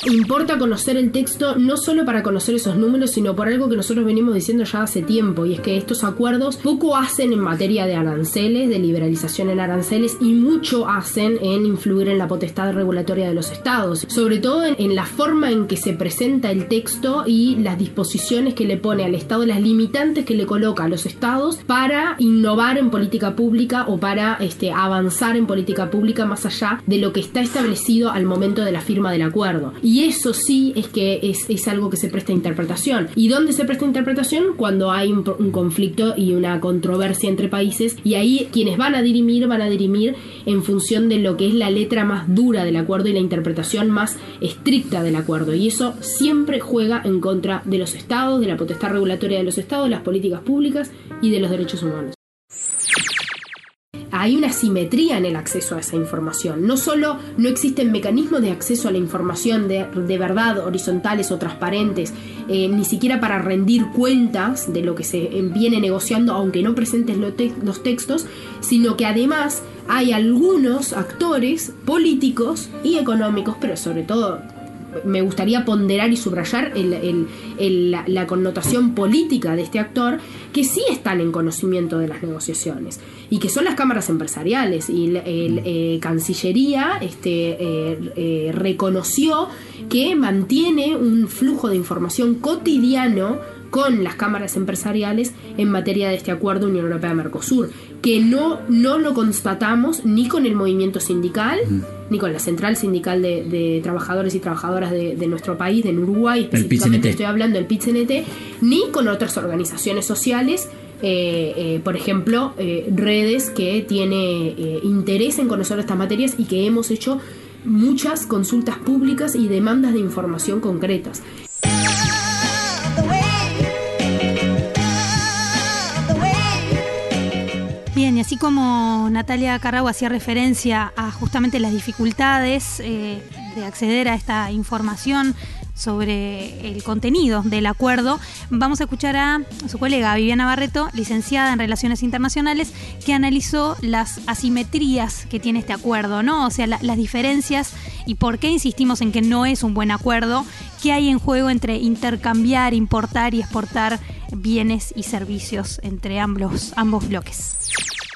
Importa conocer el texto no solo para conocer esos números, sino por algo que nosotros venimos diciendo ya hace tiempo, y es que estos acuerdos poco hacen en materia de aranceles, de liberalización en aranceles, y mucho hacen en influir en la potestad regulatoria de los estados, sobre todo en, la forma en que se presenta el texto y las disposiciones que le pone al Estado, las limitantes que le coloca a los estados para innovar en política pública o para este, avanzar en política pública más allá de lo que está establecido al momento de la firma del acuerdo. Y eso sí es que es, algo que se presta a interpretación. ¿Y dónde se presta interpretación? Cuando hay un, conflicto y una controversia entre países. Y ahí quienes van a dirimir van a dirimir en función de lo que es la letra más dura del acuerdo y la interpretación más estricta del acuerdo. Y eso siempre juega en contra de los estados, de la potestad regulatoria de los estados, las políticas públicas y de los derechos humanos hay una simetría en el acceso a esa información. No solo no existen mecanismos de acceso a la información de, verdad, horizontales o transparentes, eh, ni siquiera para rendir cuentas de lo que se viene negociando, aunque no presentes los textos, sino que además hay algunos actores políticos y económicos, pero sobre todo me gustaría ponderar y subrayar la, connotación política de este actor, que sí están en conocimiento de las negociaciones y que son las cámaras empresariales. Y la eh, Cancillería este, eh, eh, reconoció que mantiene un flujo de información cotidiano con las cámaras empresariales en materia de este acuerdo Unión Europea-Mercosur, que no, no lo constatamos ni con el movimiento sindical, ni con la central sindical de, trabajadores y trabajadoras de, nuestro país, de Uruguay, específicamente estoy hablando del pit ni con otras organizaciones sociales. Eh, eh, por ejemplo, eh, redes que tiene interés en conocer estas materias y que hemos hecho muchas consultas públicas y demandas de información concretas. Así como Natalia Carrao hacía referencia a justamente las dificultades eh, de acceder a esta información sobre el contenido del acuerdo, vamos a escuchar a su colega Viviana Barreto, licenciada en Relaciones Internacionales, que analizó las asimetrías que tiene este acuerdo, ¿no? O sea, las diferencias y por qué insistimos en que no es un buen acuerdo, qué hay en juego entre intercambiar, importar y exportar bienes y servicios entre ambos, ambos bloques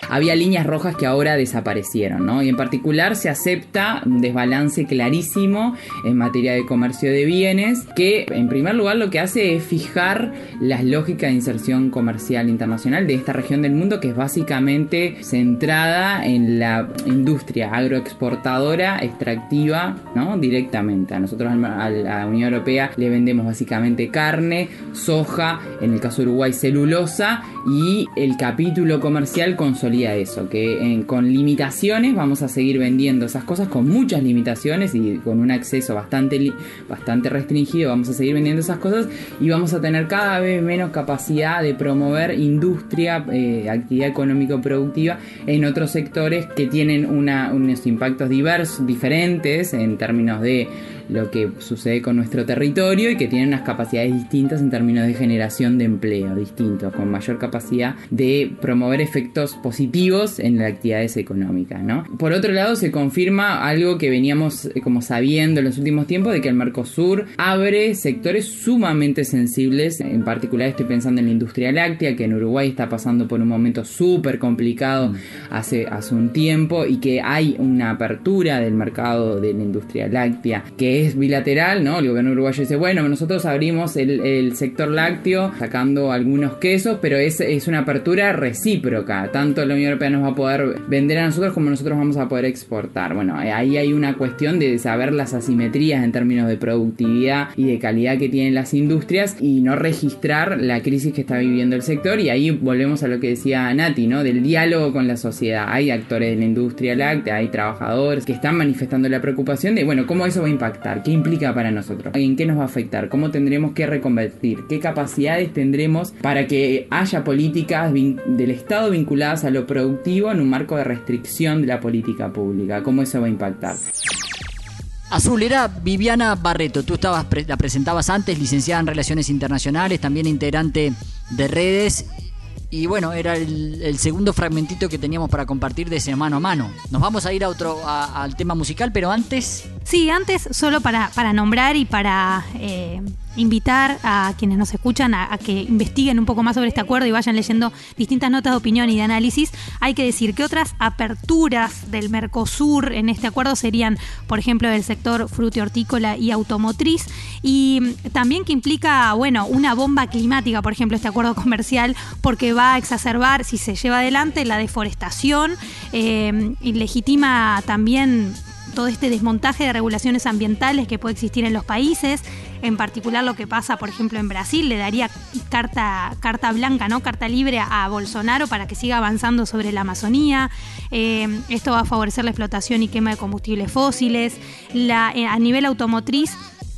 había líneas rojas que ahora desaparecieron, ¿no? Y en particular se acepta un desbalance clarísimo en materia de comercio de bienes, que en primer lugar lo que hace es fijar las lógicas de inserción comercial internacional de esta región del mundo, que es básicamente centrada en la industria agroexportadora extractiva, ¿no? Directamente. A nosotros, a la Unión Europea, le vendemos básicamente carne, soja, en el caso de Uruguay, celulosa, y el capítulo comercial consolidado eso, que con limitaciones vamos a seguir vendiendo esas cosas, con muchas limitaciones y con un acceso bastante, bastante restringido vamos a seguir vendiendo esas cosas y vamos a tener cada vez menos capacidad de promover industria, eh, actividad económico-productiva en otros sectores que tienen unos impactos diversos, diferentes en términos de lo que sucede con nuestro territorio y que tienen unas capacidades distintas en términos de generación de empleo, distintos, con mayor capacidad de promover efectos positivos en las actividades económicas. ¿no? Por otro lado, se confirma algo que veníamos eh, como sabiendo en los últimos tiempos, de que el Mercosur abre sectores sumamente sensibles, en particular estoy pensando en la industria láctea, que en Uruguay está pasando por un momento súper complicado hace, hace un tiempo y que hay una apertura del mercado de la industria láctea que es bilateral, ¿no? El gobierno uruguayo dice, bueno, nosotros abrimos el, sector lácteo sacando algunos quesos, pero es, es, una apertura recíproca. Tanto la Unión Europea nos va a poder vender a nosotros como nosotros vamos a poder exportar. Bueno, ahí hay una cuestión de saber las asimetrías en términos de productividad y de calidad que tienen las industrias y no registrar la crisis que está viviendo el sector. Y ahí volvemos a lo que decía Nati, ¿no? Del diálogo con la sociedad. Hay actores de la industria láctea, hay trabajadores que están manifestando la preocupación de, bueno, cómo eso va a impactar ¿Qué implica para nosotros? ¿En qué nos va a afectar? ¿Cómo tendremos que reconvertir? ¿Qué capacidades tendremos para que haya políticas del Estado vinculadas a lo productivo en un marco de restricción de la política pública? ¿Cómo eso va a impactar? Azul, era Viviana Barreto, tú estabas la presentabas antes, licenciada en Relaciones Internacionales, también integrante de redes y bueno, era el, segundo fragmentito que teníamos para compartir de ese mano a mano. Nos vamos a ir a otro al tema musical, pero antes. Sí, antes solo para, para nombrar y para eh, invitar a quienes nos escuchan a, que investiguen un poco más sobre este acuerdo y vayan leyendo distintas notas de opinión y de análisis. Hay que decir que otras aperturas del Mercosur en este acuerdo serían, por ejemplo, del sector hortícola y automotriz y también que implica, bueno, una bomba climática, por ejemplo, este acuerdo comercial, porque va a exacerbar, si se lleva adelante, la deforestación eh, y legitima también todo este desmontaje de regulaciones ambientales que puede existir en los países, en particular lo que pasa, por ejemplo, en Brasil, le daría carta, carta blanca, ¿no? Carta libre a Bolsonaro para que siga avanzando sobre la Amazonía. Eh, esto va a favorecer la explotación y quema de combustibles fósiles. Eh, a nivel automotriz,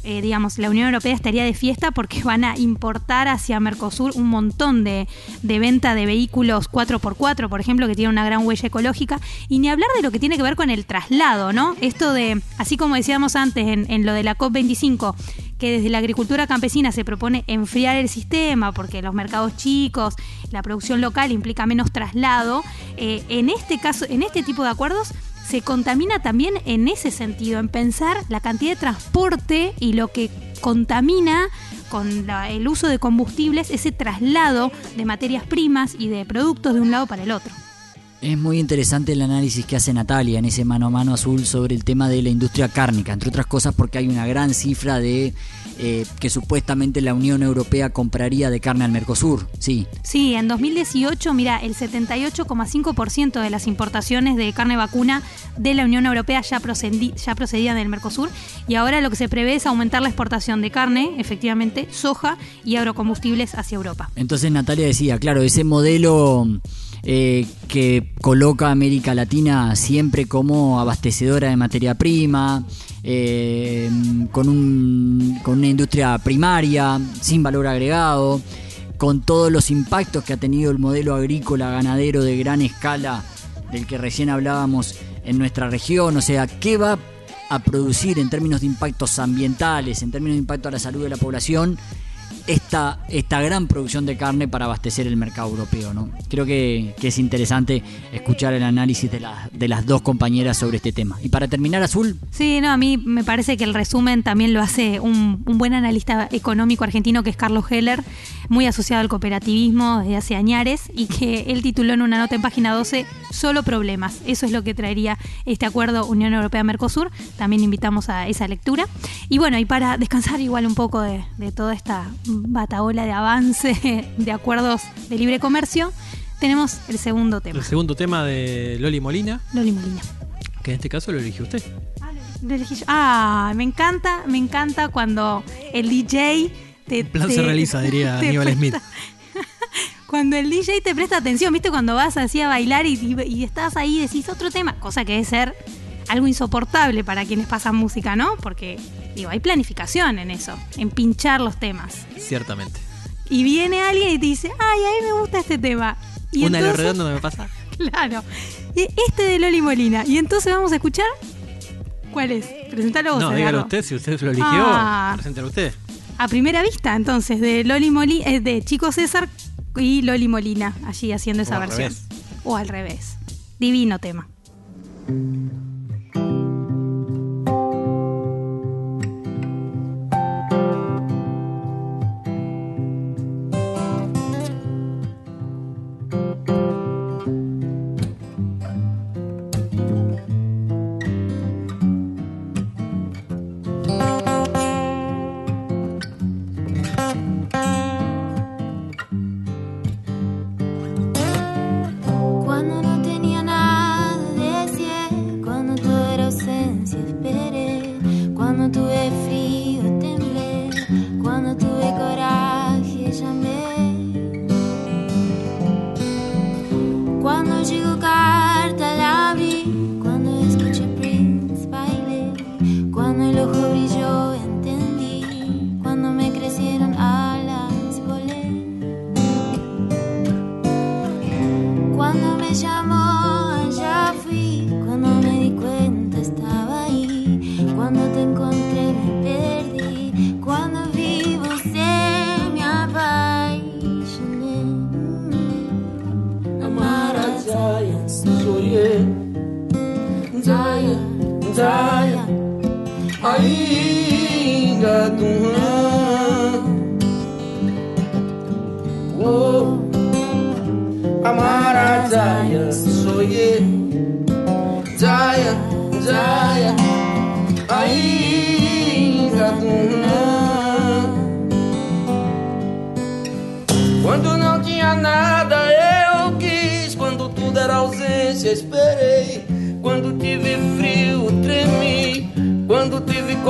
eh, digamos, la Unión Europea estaría de fiesta porque van a importar hacia Mercosur un montón de, venta de vehículos 4x4, por ejemplo, que tienen una gran huella ecológica, y ni hablar de lo que tiene que ver con el traslado, ¿no? Esto de, así como decíamos antes en lo de la COP25, que desde la agricultura campesina se propone enfriar el sistema porque los mercados chicos, la producción local implica menos traslado, eh, en este caso, en este tipo de acuerdos se contamina también en ese sentido, en pensar la cantidad de transporte y lo que contamina con el uso de combustibles, ese traslado de materias primas y de productos de un lado para el otro. Es muy interesante el análisis que hace Natalia en ese mano a mano azul sobre el tema de la industria cárnica, entre otras cosas porque hay una gran cifra de eh, que supuestamente la Unión Europea compraría de carne al Mercosur, sí. Sí, en 2018, mira, el 78,5% de las importaciones de carne vacuna de la Unión Europea ya, ya procedían del Mercosur y ahora lo que se prevé es aumentar la exportación de carne, efectivamente, soja y agrocombustibles hacia Europa. Entonces Natalia decía, claro, ese modelo eh, que coloca a América Latina siempre como abastecedora de materia prima, eh, con, un, con una industria primaria, sin valor agregado, con todos los impactos que ha tenido el modelo agrícola ganadero de gran escala del que recién hablábamos en nuestra región, o sea, ¿qué va a producir en términos de impactos ambientales, en términos de impacto a la salud de la población esta, esta gran producción de carne para abastecer el mercado europeo. ¿no? Creo que, es interesante escuchar el análisis de, de las dos compañeras sobre este tema. Y para terminar, Azul. Sí, no, a mí me parece que el resumen también lo hace un, un buen analista económico argentino que es Carlos Heller, muy asociado al cooperativismo desde hace añares y que él tituló en una nota en página 12 Solo problemas. Eso es lo que traería este acuerdo Unión Europea-Mercosur. También invitamos a esa lectura. Y bueno, y para descansar igual un poco de, de toda esta bataola de avance de acuerdos de libre comercio, tenemos el segundo tema. El segundo tema de Loli Molina. Loli Molina. Que en este caso lo eligió usted. Ah, lo elegí yo. Ah, me encanta, me encanta cuando el DJ te. El plan se realiza, diría Aníbal Smith. cuando el DJ te presta atención, ¿viste? Cuando vas así a bailar y, y, estás ahí y decís otro tema, cosa que es ser algo insoportable para quienes pasan música, ¿no? Porque, digo, hay planificación en eso, en pinchar los temas. Ciertamente. Y viene alguien y te dice, ay, a mí me gusta este tema. Y Una de redondo no me pasa. Claro. Este de Loli Molina. Y entonces vamos a escuchar. ¿Cuál es? Presentalo vos. No, dígalo usted, si usted lo eligió, ah. preséntalo usted. A primera vista, entonces, de Loli Molina, eh, de Chico César y Loli Molina, allí haciendo esa versión. O al revés. Divino tema.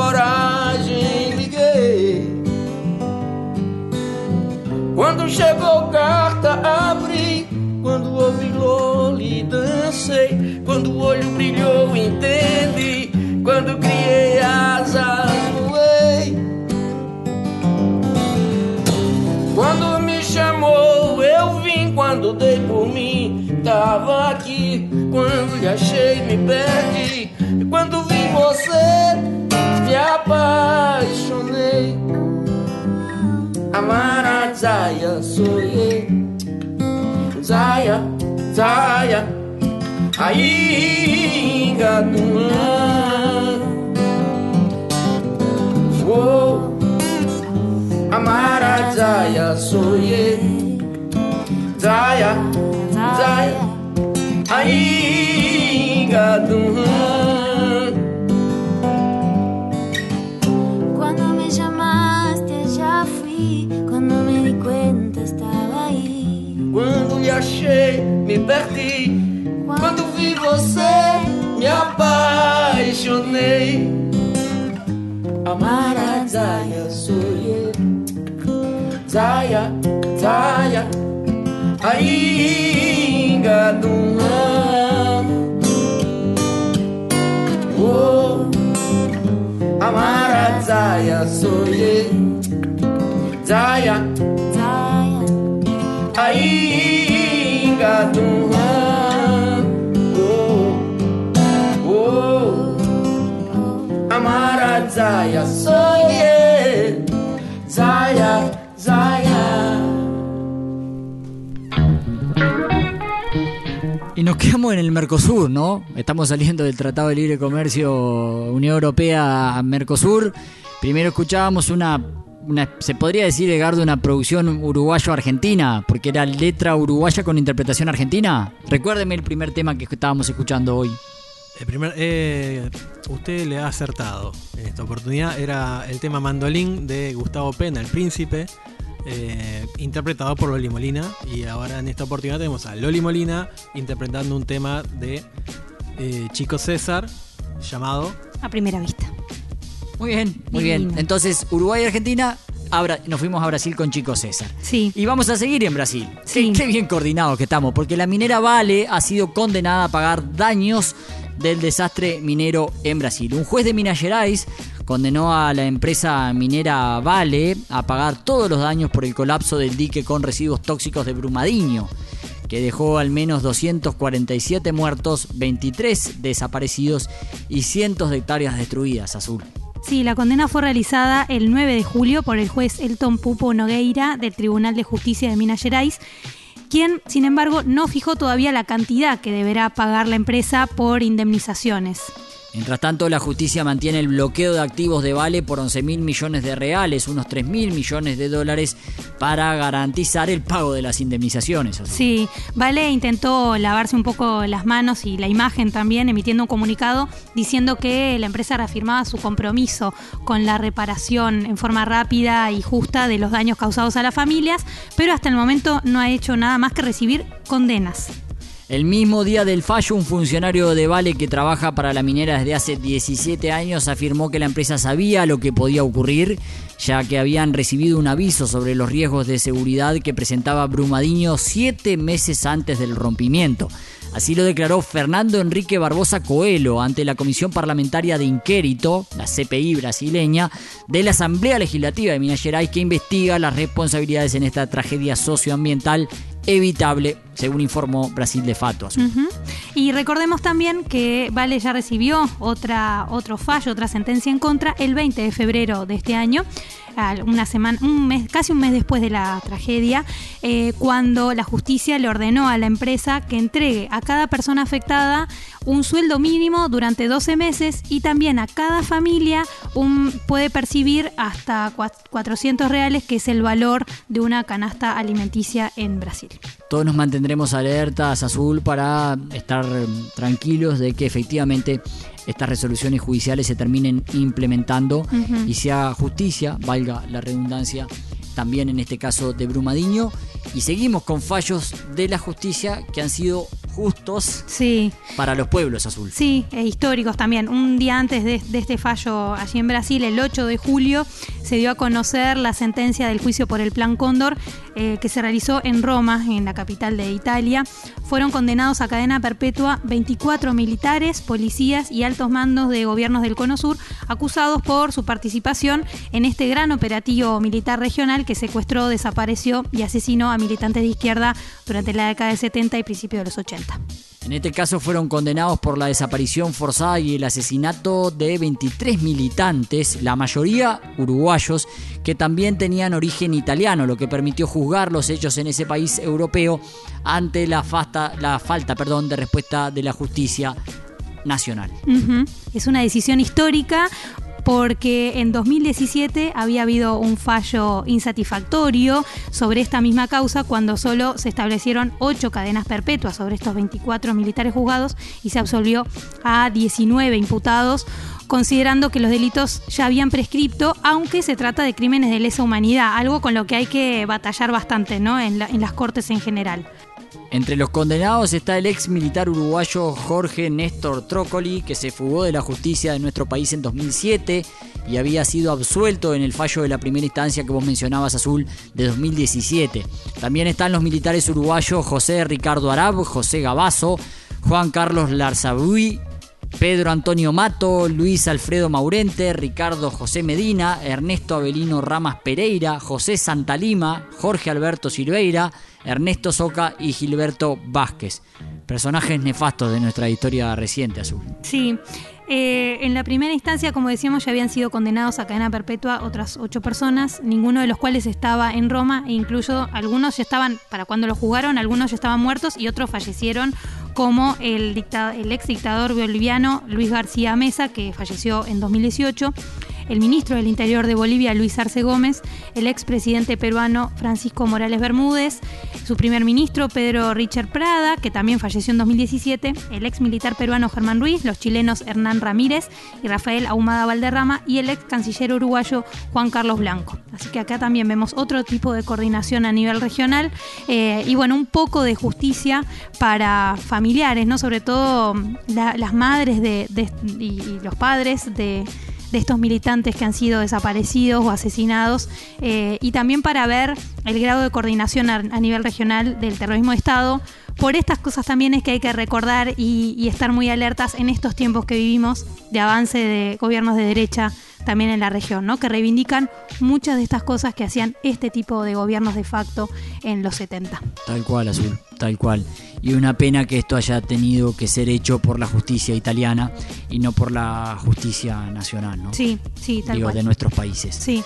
Coragem, liguei. Quando chegou carta, abri. Quando ouvi Loli, dancei. Quando o olho brilhou, entendi. Quando criei asas, voei. Quando me chamou, eu vim. Quando dei por mim, tava aqui. Quando lhe achei, me perdi. Amara Zaya, sonhei. Zaya, Zaya, ainda do Oh, Amara Zaya, sonhei. Zaya, Zaya, ainda do achei, me perdi. Quando vi você, me apaixonei. Amara Zaya, sonhei. Zaya, Zaya, ainda do. Oh, Amara Zaya. Zaya, Zaya, Zaya. Zaya, Zaya. Y nos quedamos en el Mercosur, ¿no? Estamos saliendo del Tratado de Libre Comercio Unión Europea-Mercosur. Primero escuchábamos una, una, se podría decir, Edgardo, una producción uruguayo-argentina, porque era letra uruguaya con interpretación argentina. Recuérdeme el primer tema que estábamos escuchando hoy. El primer, eh, usted le ha acertado en esta oportunidad. Era el tema Mandolín de Gustavo Pena, el príncipe, eh, interpretado por Loli Molina. Y ahora en esta oportunidad tenemos a Loli Molina interpretando un tema de eh, Chico César llamado A primera vista. Muy bien, muy bien. Entonces, Uruguay y Argentina, abra- nos fuimos a Brasil con Chico César. Sí. Y vamos a seguir en Brasil. Qué, qué bien coordinados que estamos, porque la minera Vale ha sido condenada a pagar daños del desastre minero en Brasil. Un juez de Minas Gerais condenó a la empresa minera Vale a pagar todos los daños por el colapso del dique con residuos tóxicos de Brumadinho, que dejó al menos 247 muertos, 23 desaparecidos y cientos de hectáreas destruidas, Azul. Sí, la condena fue realizada el 9 de julio por el juez Elton Pupo Nogueira del Tribunal de Justicia de Minas Gerais, quien, sin embargo, no fijó todavía la cantidad que deberá pagar la empresa por indemnizaciones. Mientras tanto, la justicia mantiene el bloqueo de activos de Vale por 11 mil millones de reales, unos 3 mil millones de dólares, para garantizar el pago de las indemnizaciones. Sí, Vale intentó lavarse un poco las manos y la imagen también, emitiendo un comunicado diciendo que la empresa reafirmaba su compromiso con la reparación en forma rápida y justa de los daños causados a las familias, pero hasta el momento no ha hecho nada más que recibir condenas. El mismo día del fallo, un funcionario de Vale que trabaja para la minera desde hace 17 años afirmó que la empresa sabía lo que podía ocurrir, ya que habían recibido un aviso sobre los riesgos de seguridad que presentaba Brumadinho siete meses antes del rompimiento. Así lo declaró Fernando Enrique Barbosa Coelho ante la Comisión Parlamentaria de Inquérito, la CPI brasileña, de la Asamblea Legislativa de Minas Gerais que investiga las responsabilidades en esta tragedia socioambiental evitable, según informó Brasil de Fato. Y recordemos también que Vale ya recibió otra, otro fallo, otra sentencia en contra el 20 de febrero de este año. Una semana, un mes, casi un mes después de la tragedia, eh, cuando la justicia le ordenó a la empresa que entregue a cada persona afectada un sueldo mínimo durante 12 meses y también a cada familia un, puede percibir hasta 400 reales, que es el valor de una canasta alimenticia en Brasil. Todos nos mantendremos alertas, Azul, para estar tranquilos de que efectivamente estas resoluciones judiciales se terminen implementando y sea justicia, valga la redundancia, también en este caso de Brumadinho. Y seguimos con fallos de la justicia que han sido justos sí. para los pueblos azul. Sí, e históricos también. Un día antes de, este fallo allí en Brasil, el 8 de julio, se dio a conocer la sentencia del juicio por el Plan Cóndor eh, que se realizó en Roma, en la capital de Italia. Fueron condenados a cadena perpetua 24 militares, policías y altos mandos de gobiernos del Cono Sur, acusados por su participación en este gran operativo militar regional que secuestró, desapareció y asesinó a militantes de izquierda durante la década de 70 y principios de los 80. En este caso fueron condenados por la desaparición forzada y el asesinato de 23 militantes, la mayoría uruguayos, que también tenían origen italiano, lo que permitió juzgar los hechos en ese país europeo ante la, la falta perdón, de respuesta de la justicia nacional. Es una decisión histórica porque en 2017 había habido un fallo insatisfactorio sobre esta misma causa cuando solo se establecieron ocho cadenas perpetuas sobre estos 24 militares juzgados y se absolvió a 19 imputados considerando que los delitos ya habían prescripto, aunque se trata de crímenes de lesa humanidad, algo con lo que hay que batallar bastante ¿no? en, en las cortes en general. Entre los condenados está el ex militar uruguayo Jorge Néstor Trócoli, que se fugó de la justicia de nuestro país en 2007 y había sido absuelto en el fallo de la primera instancia que vos mencionabas, Azul, de 2017. También están los militares uruguayos José Ricardo Arab, José Gabazo, Juan Carlos Larzabui, Pedro Antonio Mato, Luis Alfredo Maurente, Ricardo José Medina, Ernesto Avelino Ramas Pereira, José Santalima, Jorge Alberto Silveira, Ernesto Soca y Gilberto Vázquez. Personajes nefastos de nuestra historia reciente, Azul. Sí. Eh, en la primera instancia, como decíamos, ya habían sido condenados a cadena perpetua otras ocho personas, ninguno de los cuales estaba en Roma, e incluso algunos ya estaban, para cuando lo jugaron, algunos ya estaban muertos y otros fallecieron, como el, el ex dictador boliviano Luis García Mesa, que falleció en 2018 el ministro del Interior de Bolivia, Luis Arce Gómez, el expresidente peruano Francisco Morales Bermúdez, su primer ministro Pedro Richard Prada, que también falleció en 2017, el ex militar peruano Germán Ruiz, los chilenos Hernán Ramírez y Rafael Ahumada Valderrama y el ex canciller uruguayo Juan Carlos Blanco. Así que acá también vemos otro tipo de coordinación a nivel regional eh, y bueno, un poco de justicia para familiares, ¿no? Sobre todo las madres de, y los padres de de estos militantes que han sido desaparecidos o asesinados eh, y también para ver el grado de coordinación a, nivel regional del terrorismo de Estado. Por estas cosas también es que hay que recordar y, estar muy alertas en estos tiempos que vivimos de avance de gobiernos de derecha también en la región, ¿no? que reivindican muchas de estas cosas que hacían este tipo de gobiernos de facto en los 70. Tal cual, Azul, tal cual. Y una pena que esto haya tenido que ser hecho por la justicia italiana y no por la justicia nacional, ¿no? Sí, sí, tal Digo, de nuestros países. Sí.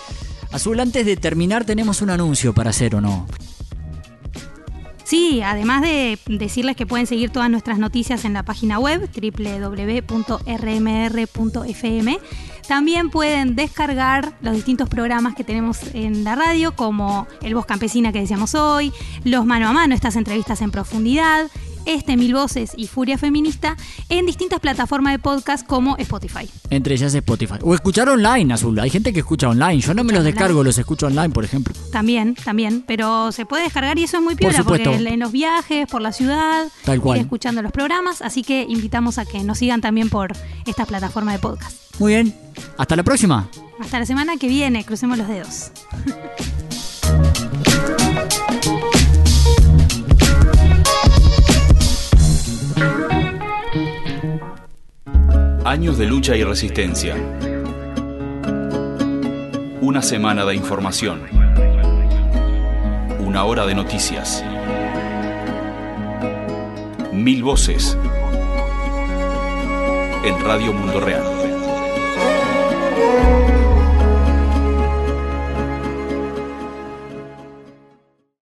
Azul, antes de terminar, tenemos un anuncio para hacer o no. Sí, además de decirles que pueden seguir todas nuestras noticias en la página web www.rmr.fm, también pueden descargar los distintos programas que tenemos en la radio, como El Voz Campesina que decíamos hoy, los mano a mano, estas entrevistas en profundidad, este Mil Voces y Furia Feminista en distintas plataformas de podcast como Spotify. Entre ellas Spotify. O escuchar online, Azul. Hay gente que escucha online. Yo no me los descargo, los escucho online, por ejemplo. También, también. Pero se puede descargar y eso es muy piola porque en los viajes, por la ciudad, Tal cual. escuchando los programas. Así que invitamos a que nos sigan también por esta plataforma de podcast. Muy bien. Hasta la próxima. Hasta la semana que viene. Crucemos los dedos. Años de lucha y resistencia. Una semana de información. Una hora de noticias. Mil voces. En Radio Mundo Real.